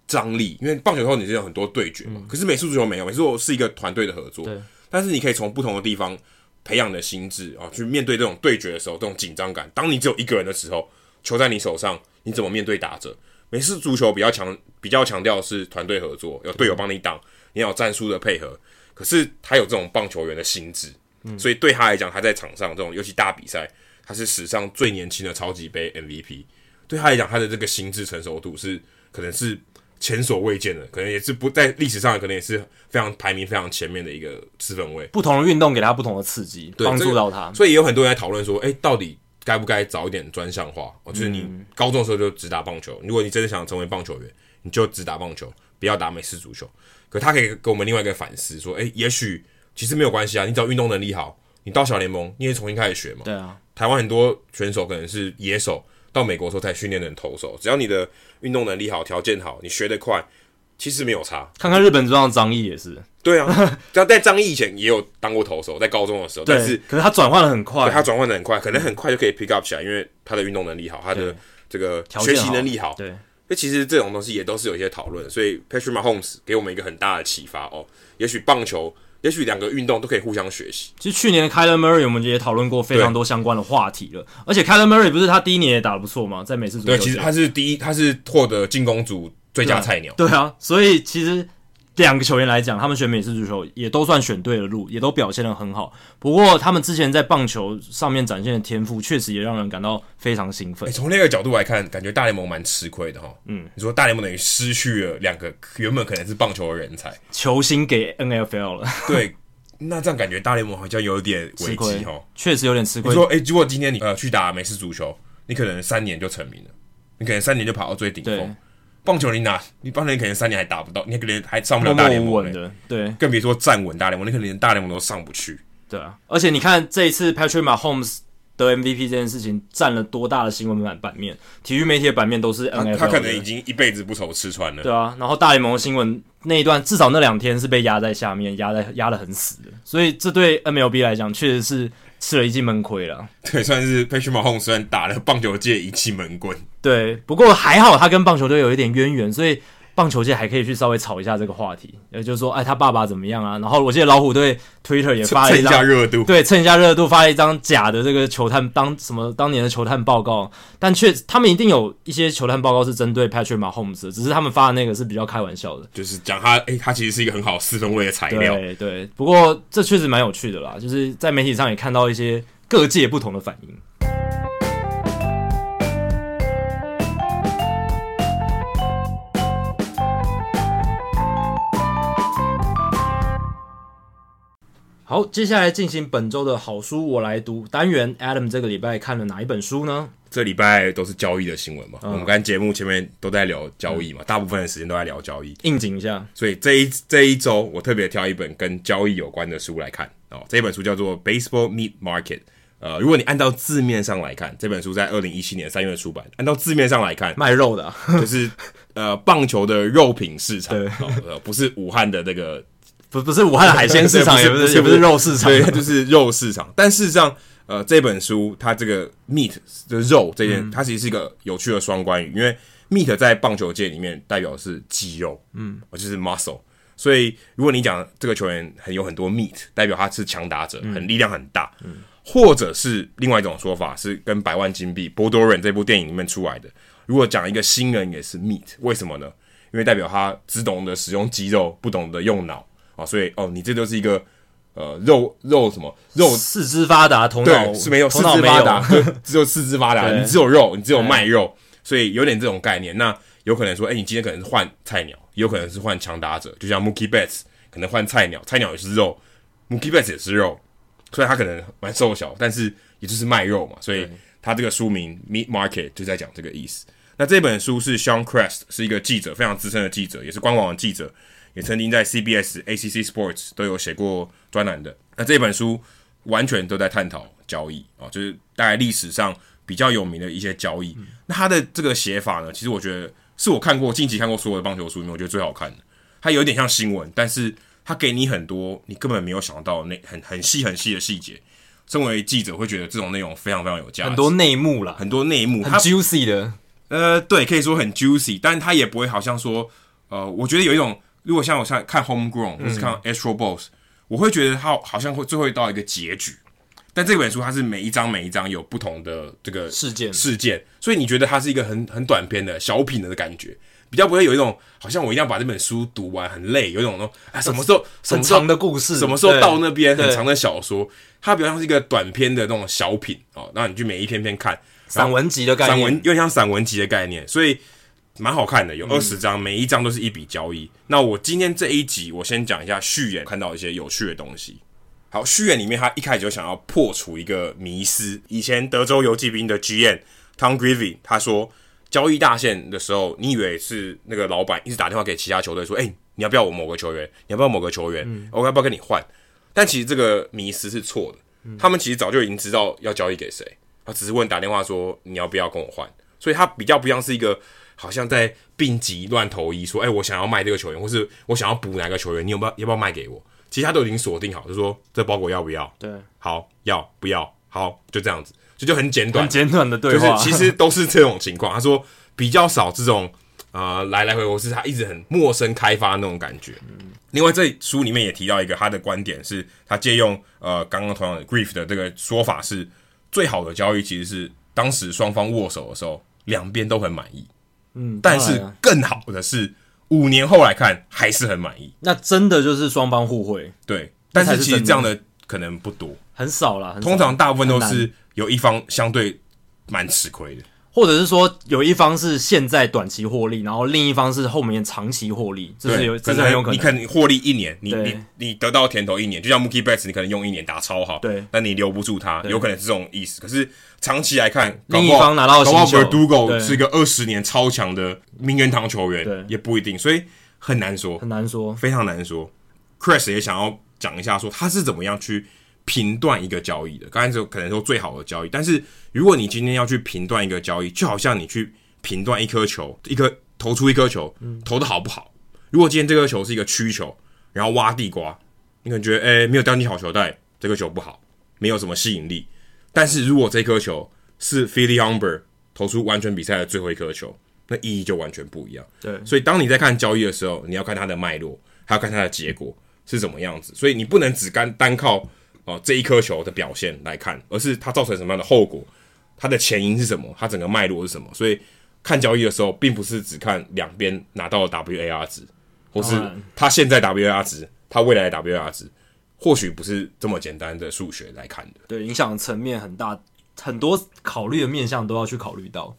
张力，因为棒球后你是有很多对决嘛，嗯、可是美术足球没有，美式足球是一个团队的合作，对，但是你可以从不同的地方培养的心智啊，去面对这种对决的时候，这种紧张感。当你只有一个人的时候，球在你手上，你怎么面对打者？美式足球比较强，比较强调的是团队合作，有队友帮你挡，你要有战术的配合。可是他有这种棒球员的心智。所以对他来讲，他在场上这种尤其大比赛，他是史上最年轻的超级杯 MVP。对他来讲，他的这个心智成熟度是可能是前所未见的，可能也是不在历史上，可能也是非常排名非常前面的一个四分位。不同的运动给他不同的刺激，帮助到他。所以也有很多人在讨论说，哎，到底该不该早一点专项化？哦，就是你高中的时候就只打棒球，如果你真的想成为棒球员，你就只打棒球，不要打美式足球。可他可以给我们另外一个反思，说，哎，也许。其实没有关系啊，你只要运动能力好，你到小联盟你也重新开始学嘛。对啊，台湾很多选手可能是野手，到美国时候才训练成投手。只要你的运动能力好，条件好，你学得快，其实没有差。看看日本这样张毅也是。对啊，在在张毅以前也有当过投手，在高中的时候，对但是可是他转换的很快，他转换的很快，可能很快就可以 pick up 起来，因为他的运动能力好，他的这个学习能力好。对，那其实这种东西也都是有一些讨论，所以 Patrick Mahomes 给我们一个很大的启发哦。也许棒球。也许两个运动都可以互相学习。其实去年的 Kyler Murray 我们也讨论过非常多相关的话题了，而且 Kyler Murray 不是他第一年也打得不错吗？在美式足球。对，其实他是第一，他是获得进攻组最佳菜鸟。对啊，所以其实。两个球员来讲，他们选美式足球也都算选对了路，也都表现得很好。不过，他们之前在棒球上面展现的天赋，确实也让人感到非常兴奋。从那个角度来看，感觉大联盟蛮吃亏的哈。嗯，你说大联盟等于失去了两个原本可能是棒球的人才，球星给 NFL 了。对，那这样感觉大联盟好像有点危机哈。确实有点吃亏。你说，哎，如果今天你呃去打美式足球，你可能三年就成名了，你可能三年就跑到最顶峰。棒球你哪？你棒球你可能三年还打不到，你可能还上不了大联盟的，对，更别说站稳大联盟，你可能连大联盟都上不去。对啊，而且你看这一次 Patrick Mahomes 得 MVP 这件事情占了多大的新闻版版面，体育媒体的版面都是 NFL，他可能已经一辈子不愁吃穿了。对啊，然后大联盟的新闻那一段至少那两天是被压在下面，压在压得很死的，所以这对 MLB 来讲确实是。吃了一记闷亏了，对，算是 Patrick Mahomes 虽然打了棒球界一记闷棍，对，不过还好他跟棒球队有一点渊源，所以。棒球界还可以去稍微炒一下这个话题，也就是说，哎，他爸爸怎么样啊？然后我记得老虎队 Twitter 也发了一张热度，对，蹭一下热度，发了一张假的这个球探当什么当年的球探报告，但却他们一定有一些球探报告是针对 Patrick Mahomes 的，只是他们发的那个是比较开玩笑的，就是讲他，哎，他其实是一个很好四分位的材料，对对。不过这确实蛮有趣的啦，就是在媒体上也看到一些各界不同的反应。好，接下来进行本周的好书我来读单元。Adam 这个礼拜看了哪一本书呢？这礼拜都是交易的新闻嘛。嗯、我们刚才节目前面都在聊交易嘛，嗯、大部分的时间都在聊交易，应景一下。所以这一这一周，我特别挑一本跟交易有关的书来看哦。这本书叫做《Baseball Meat Market》。呃，如果你按照字面上来看，这本书在二零一七年三月出版。按照字面上来看，卖肉的、啊，就是呃棒球的肉品市场，不是武汉的那个。不不是武汉的海鲜市场，也不是也不是肉市场，对，就是肉市场。但事实上，呃，这本书它这个 meat 的肉这件，它其实是一个有趣的双关语，因为 meat 在棒球界里面代表的是肌肉，嗯，就是 muscle。所以如果你讲这个球员很有很多 meat，代表他是强打者，很力量很大，嗯，或者是另外一种说法是跟《百万金币》波多人这部电影里面出来的。如果讲一个新人也是 meat，为什么呢？因为代表他只懂得使用肌肉，不懂得用脑。啊，所以哦，你这就是一个呃肉肉什么肉四肢发达，头脑是没有 四肢发达，只有四肢发达，你只有肉，你只有卖肉，所以有点这种概念。那有可能说，哎，你今天可能是换菜鸟，有可能是换强打者，就像 Mookie Betts 可能换菜鸟，菜鸟也是肉，Mookie Betts 也是肉，所以他可能蛮瘦小，但是也就是卖肉嘛，所以他这个书名 Meat Market 就在讲这个意思。那这本书是 Sean Crest 是一个记者，非常资深的记者，也是官网的记者，也曾经在 CBS、ACC Sports 都有写过专栏的。那这本书完全都在探讨交易啊，就是大概历史上比较有名的一些交易。嗯、那他的这个写法呢，其实我觉得是我看过近期看过所有的棒球书里面，我觉得最好看的。它有点像新闻，但是它给你很多你根本没有想到那很很细很细的细节。身为记者会觉得这种内容非常非常有价值，很多内幕啦，很多内幕，很 juicy 的。呃，对，可以说很 juicy，但它也不会好像说，呃，我觉得有一种，如果像我像看 Homegrown 或是看 Astro Boss，、嗯、我会觉得它好像会最后到一个结局。但这本书它是每一章每一章有不同的这个事件事件，所以你觉得它是一个很很短篇的小品的感觉，比较不会有一种好像我一定要把这本书读完很累，有一种说啊什么时候很长的故事，什么时候到那边很长的小说，它比较像是一个短篇的那种小品哦，那你就每一篇篇看。散文集的概念，散文有点像散文集的概念，所以蛮好看的。有二十张，每一张都是一笔交易。那我今天这一集，我先讲一下序言，看到一些有趣的东西。好，序言里面他一开始就想要破除一个迷思。以前德州游骑兵的 GM Tom Greevy 他说，交易大限的时候，你以为是那个老板一直打电话给其他球队说，哎、欸，你要不要我某个球员？你要不要某个球员？嗯、我要不要跟你换？但其实这个迷思是错的。他们其实早就已经知道要交易给谁。他只是问打电话说，你要不要跟我换，所以他比较不像是一个好像在病急乱投医说，哎、欸，我想要卖这个球员，或是我想要补哪个球员，你有没有要不要卖给我？其实他都已经锁定好，就说这包裹要不要？对，好，要不要？好，就这样子，这就很简短，很简短的对话，就是其实都是这种情况。他说比较少这种啊、呃、来来回回是他一直很陌生开发那种感觉。嗯，另外这书里面也提到一个他的观点是，他借用呃刚刚同样的 Grief 的这个说法是。最好的交易其实是当时双方握手的时候，两边都很满意。嗯，但是更好的是五年后来看还是很满意。那真的就是双方互惠。对，但是其实这样的可能不多，很少啦。通常大部分都是有一方相对蛮吃亏的。或者是说有一方是现在短期获利，然后另一方是后面长期获利，这是有，这是很有可能。你可能获利一年，你你你得到甜头一年，就像 Mookie Betts，你可能用一年打超好，对，但你留不住他，有可能是这种意思。可是长期来看，另一方拿到新秀，Verdugo 是一个二十年超强的名人堂球员，对，也不一定，所以很难说，很难说，非常难说。Chris 也想要讲一下，说他是怎么样去。评断一个交易的，刚才就可能说最好的交易，但是如果你今天要去评断一个交易，就好像你去评断一颗球，一颗投出一颗球，投的好不好？如果今天这颗球是一个曲球，然后挖地瓜，你可能觉得，诶，没有掉进好球袋，这个球不好，没有什么吸引力。但是如果这颗球是 Philly Humber 投出完全比赛的最后一颗球，那意义就完全不一样。对，所以当你在看交易的时候，你要看它的脉络，还要看它的结果是什么样子。所以你不能只干单靠。哦，这一颗球的表现来看，而是它造成什么样的后果，它的前因是什么，它整个脉络是什么。所以看交易的时候，并不是只看两边拿到的 WAR 值，或是他现在 WAR 值，他未来的 WAR 值，或许不是这么简单的数学来看的。对，影响层面很大，很多考虑的面向都要去考虑到。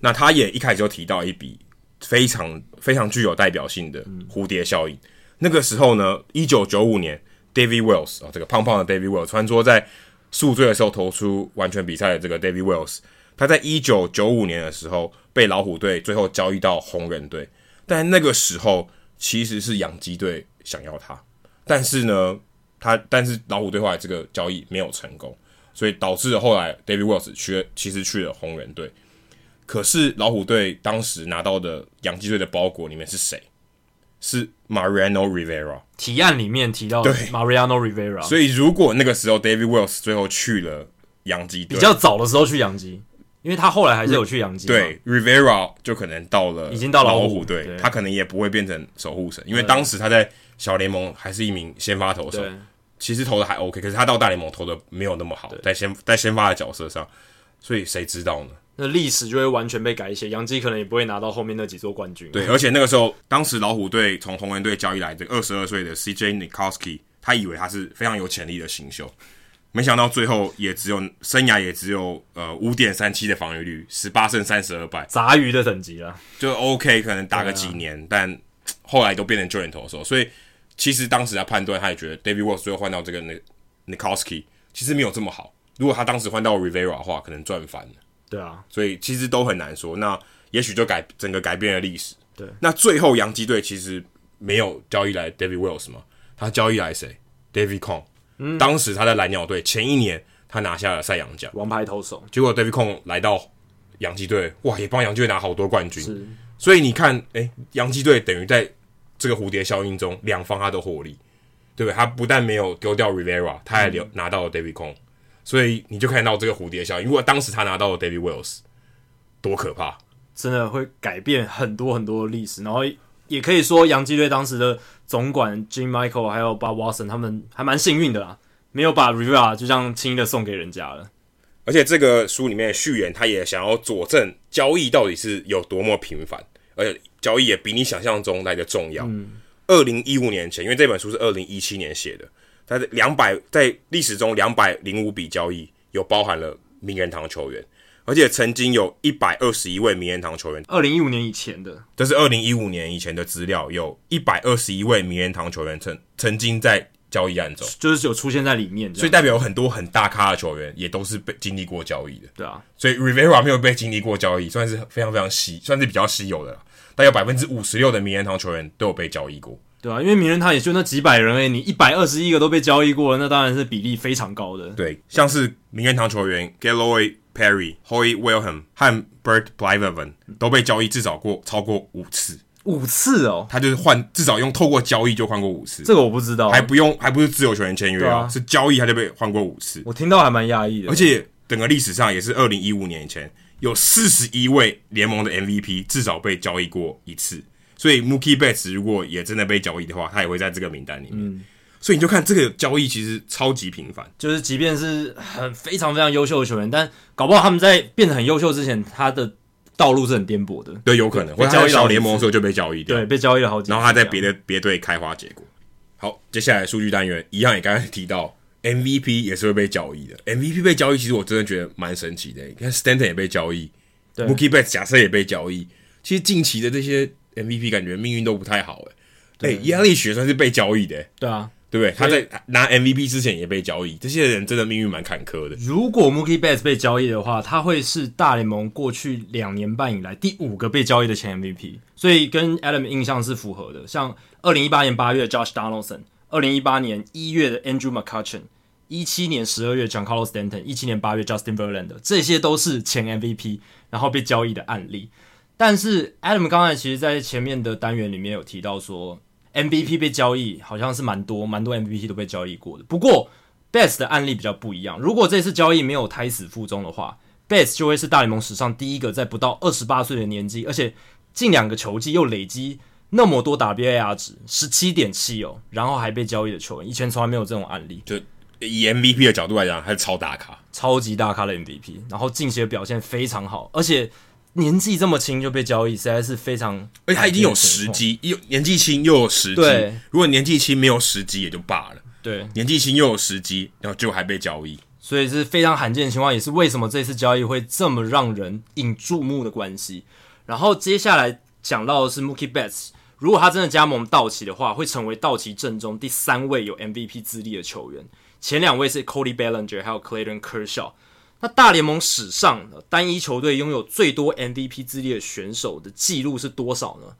那他也一开始就提到一笔非常非常具有代表性的蝴蝶效应。嗯、那个时候呢，一九九五年。David Wells 啊，这个胖胖的 David Wells 穿梭在宿醉的时候投出完全比赛的这个 David Wells，他在一九九五年的时候被老虎队最后交易到红人队，但那个时候其实是洋基队想要他，但是呢，他但是老虎队后来这个交易没有成功，所以导致了后来 David Wells 去其实去了红人队，可是老虎队当时拿到的洋基队的包裹里面是谁？是 Mariano Rivera 提案里面提到的 Mariano Rivera，所以如果那个时候 David Wells 最后去了洋基，比较早的时候去洋基，因为他后来还是有去洋基，对 Rivera 就可能到了，已经到了老虎队，他可能也不会变成守护神，因为当时他在小联盟还是一名先发投手，其实投的还 OK，可是他到大联盟投的没有那么好，在先在先发的角色上，所以谁知道呢？那历史就会完全被改写，杨基可能也不会拿到后面那几座冠军。对，而且那个时候，当时老虎队从红人队交易来的二十二岁的 CJ Nitkowski，他以为他是非常有潜力的新秀，没想到最后也只有生涯也只有呃五点三七的防御率，十八胜三十二败，杂鱼的等级了，就 OK，可能打个几年，啊、但后来都变成救援投手，所以其实当时他判断，他也觉得 David Wells 最后换到这个 Nitkowski 其实没有这么好，如果他当时换到 Rivera 的话，可能赚翻了。对啊，所以其实都很难说。那也许就改整个改变了历史。对，那最后洋基队其实没有交易来 David Wells 嘛？他交易来谁？David Cone。嗯，当时他在蓝鸟队，前一年他拿下了赛扬奖，王牌投手。结果 David Cone 来到洋基队，哇，也帮洋基队拿好多冠军。是，所以你看，哎、欸，洋基队等于在这个蝴蝶效应中，两方他都获利，对不对？他不但没有丢掉 Rivera，他还留、嗯、拿到了 David Cone，所以你就看到这个蝴蝶效应。如果当时他拿到了 David Wells，多可怕！真的会改变很多很多的历史，然后也可以说洋基队当时的总管 Jim Michael 还有 Bob Watson 他们还蛮幸运的啦，没有把 Rivera 就这样轻易的送给人家了。而且这个书里面的序言，他也想要佐证交易到底是有多么频繁，而且交易也比你想象中来的重要。二零一五年前，因为这本书是二零一七年写的，它的两百在历史中两百零五笔交易，有包含了名人堂球员。而且曾经有一百二十一位名人堂球员，二零一五年以前的，这是二零一五年以前的资料，有一百二十一位名人堂球员曾曾经在交易案中，就是有出现在里面，所以代表有很多很大咖的球员也都是被经历过交易的，对啊，所以 Rivera 没有被经历过交易，算是非常非常稀，算是比较稀有的了。但有百分之五十六的名人堂球员都有被交易过，对啊，因为名人堂也就那几百人哎，你一百二十一个都被交易过，那当然是比例非常高的。对，像是名人堂球员 Galloway Perry、Hoy Wilhelm 和 Bert Blyleven 都被交易至少过超过五次，五次哦，他就是换至少用透过交易就换过五次，这个我不知道，还不用还不是自由球员签约啊，是交易他就被换过五次，我听到还蛮讶异的，而且整个历史上也是二零一五年以前有四十一位联盟的 MVP 至少被交易过一次，所以 Mookie Betts 如果也真的被交易的话，他也会在这个名单里面。嗯所以你就看这个交易其实超级频繁，就是即便是很非常非常优秀的球员，但搞不好他们在变得很优秀之前，他的道路是很颠簸的。对，有可能。会交易到联盟的时候就被交易掉，对，被交易了好几次。然后他在别的别队开花结果。好，接下来数据单元一样，也刚刚提到 MVP 也是会被交易的。MVP 被交易，其实我真的觉得蛮神奇的。你看 Stanton 也被交易，Mookie Betts 假设也被交易。其实近期的这些 MVP 感觉命运都不太好诶。哎，压力血算是被交易的。对啊。对不对？他在拿 MVP 之前也被交易，这些人真的命运蛮坎坷的。如果 Mookie Betts 被交易的话，他会是大联盟过去两年半以来第五个被交易的前 MVP，所以跟 Adam 印象是符合的。像二零一八年八月 Josh Donaldson，二零一八年一月的 Andrew McCutchen，一七年十二月 Giancarlo Stanton，一七年八月 Justin Verlander，这些都是前 MVP 然后被交易的案例。但是 Adam 刚才其实在前面的单元里面有提到说。MVP 被交易好像是蛮多，蛮多 MVP 都被交易过的。不过 Betts 的案例比较不一样。如果这次交易没有胎死腹中的话，Betts 就会是大联盟史上第一个在不到二十八岁的年纪，而且近两个球季又累积那么多 WAR 值十七点七哦，然后还被交易的球员，以前从来没有这种案例。就以 MVP 的角度来讲，还是超大咖，超级大咖的 MVP，然后近期的表现非常好，而且。年纪这么轻就被交易，实在是非常。而且他已经有时机，又年纪轻又有时机。对，如果年纪轻没有时机也就罢了。对，年纪轻又有时机，然后就还被交易，所以是非常罕见的情况，也是为什么这次交易会这么让人引注目的关系。然后接下来讲到的是 Mookie Betts，如果他真的加盟道奇的话，会成为道奇阵中第三位有 MVP 资历的球员，前两位是 Cody Bellinger 还有 Clayton Kershaw。那大联盟史上单一球队拥有最多 MVP 资历的选手的记录是多少呢？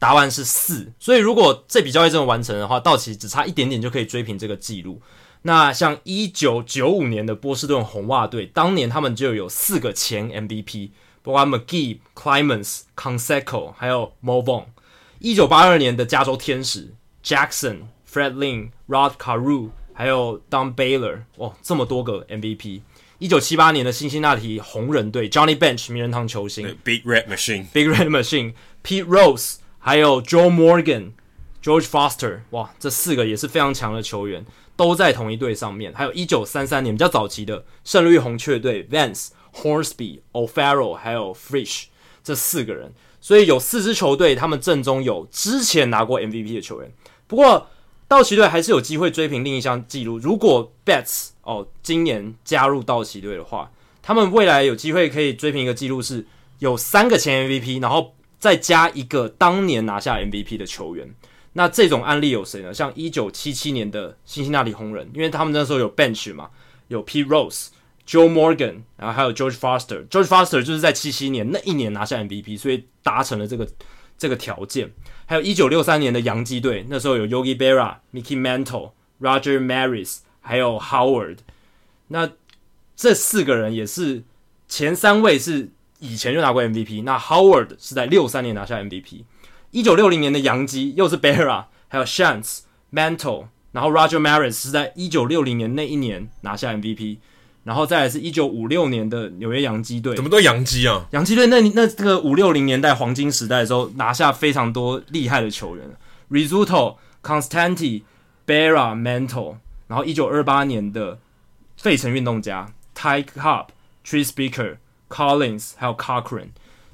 答案是四。所以如果这笔交易真的完成的话，道奇只差一点点就可以追平这个记录。那像一九九五年的波士顿红袜队，当年他们就有四个前 MVP，包括 McGee、Clemens、Conseco，还有 Mo Vaughn。一九八二年的加州天使 Jackson、Fred Lynn、Rod Carew 还有 Don Baylor，哇，这么多个 MVP。一九七八年的辛辛那提红人队，Johnny Bench 名人堂球星，Big Red Machine，Big Red Machine，Pete Rose，还有 Joe Morgan，George Foster，哇，这四个也是非常强的球员，都在同一队上面。还有一九三三年比较早期的圣路易红雀队，Vance、Hornsby、O'Farrell，还有 Frisch，这四个人，所以有四支球队，他们阵中有之前拿过 MVP 的球员。不过道奇队还是有机会追平另一项纪录，如果 Betts。哦，今年加入道奇队的话，他们未来有机会可以追平一个纪录，是有三个前 MVP，然后再加一个当年拿下 MVP 的球员。那这种案例有谁呢？像一九七七年的辛辛那提红人，因为他们那时候有 bench 嘛，有 P Rose、Joe Morgan，然后还有 George Foster。George Foster 就是在七七年那一年拿下 MVP，所以达成了这个这个条件。还有一九六三年的洋基队，那时候有 Yogi Berra、Mickey Mantle、Roger Maris，还有 Howard。那这四个人也是前三位是以前就拿过 MVP。那 Howard 是在六三年拿下 MVP。一九六零年的洋基又是 Berra，还有 Shantz、Mantle，然后 Roger Maris 是在一九六零年那一年拿下 MVP。然后再来是一九五六年的纽约洋基队，怎么都洋基啊？洋基队那那这个五六零年代黄金时代的时候，拿下非常多厉害的球员，Rizzuto、Constanti、Berra、Mantle。然后一九二八年的费城运动家，Ty Cobb、Tris Speaker、Collins，还有 Cochran。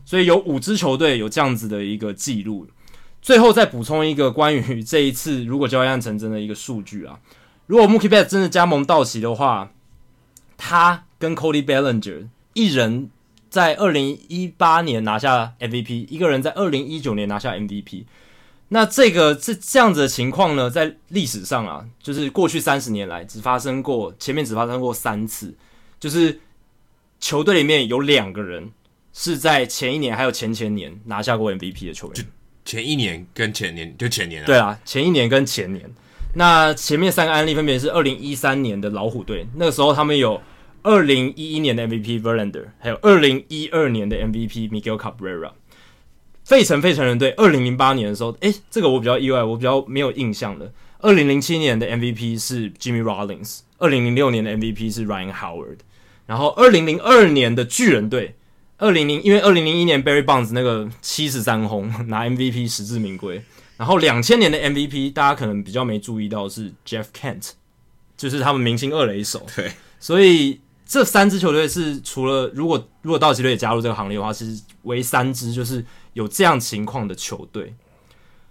所以有五支球队有这样子的一个记录。最后再补充一个关于这一次如果交易案成真的一个数据啊，如果 Mookie Bet 真的加盟道奇的话。他跟 Cody Bellinger 一人在二零一八年拿下 MVP，一个人在二零一九年拿下 MVP。那这个这这样子的情况呢，在历史上啊，就是过去三十年来只发生过，前面只发生过三次，就是球队里面有两个人是在前一年还有前前年拿下过 MVP 的球员。前一年跟前年就前年啊？对啊，前一年跟前年。那前面三个案例分别是二零一三年的老虎队，那个时候他们有二零一一年的 MVP Verlander，还有二零一二年的 MVP Miguel Cabrera。费城费城人队二零零八年的时候，诶，这个我比较意外，我比较没有印象的。二零零七年的 MVP 是 Jimmy Rollins，二零零六年的 MVP 是 Ryan Howard，然后二零零二年的巨人队，二零零因为二零零一年 Barry Bonds 那个七十三轰拿 MVP 实至名归。然后两千年的 MVP，大家可能比较没注意到是 Jeff Kent，就是他们明星二垒手。对，所以这三支球队是除了如果如果道奇队也加入这个行列的话，其实为三支就是有这样情况的球队。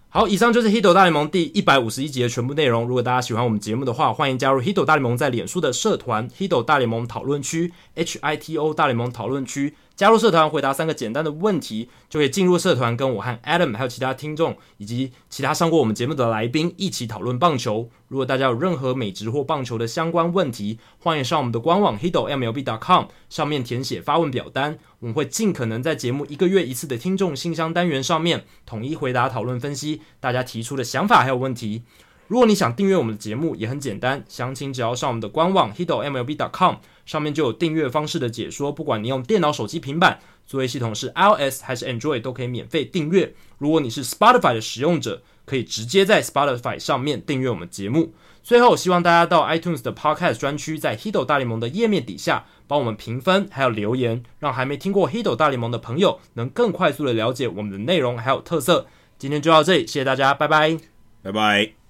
好，以上就是 Hito 大联盟第一百五十一集的全部内容。如果大家喜欢我们节目的话，欢迎加入 Hito 大联盟在脸书的社团 Hito 大联盟讨论区 H I T O 大联盟讨论区。加入社团，回答三个简单的问题，就可以进入社团，跟我和 Adam 还有其他听众以及其他上过我们节目的来宾一起讨论棒球。如果大家有任何美职或棒球的相关问题，欢迎上我们的官网 h i d o m l b c o m 上面填写发问表单，我们会尽可能在节目一个月一次的听众信箱单元上面统一回答、讨论、分析大家提出的想法还有问题。如果你想订阅我们的节目，也很简单，详情只要上我们的官网 h i d o m l b c o m。上面就有订阅方式的解说，不管你用电脑、手机、平板，作业系统是 iOS 还是 Android，都可以免费订阅。如果你是 Spotify 的使用者，可以直接在 Spotify 上面订阅我们节目。最后，希望大家到 iTunes 的 Podcast 专区，在 Hito 大联盟的页面底下帮我们评分，还有留言，让还没听过 Hito 大联盟的朋友能更快速的了解我们的内容还有特色。今天就到这里，谢谢大家，拜拜，拜拜。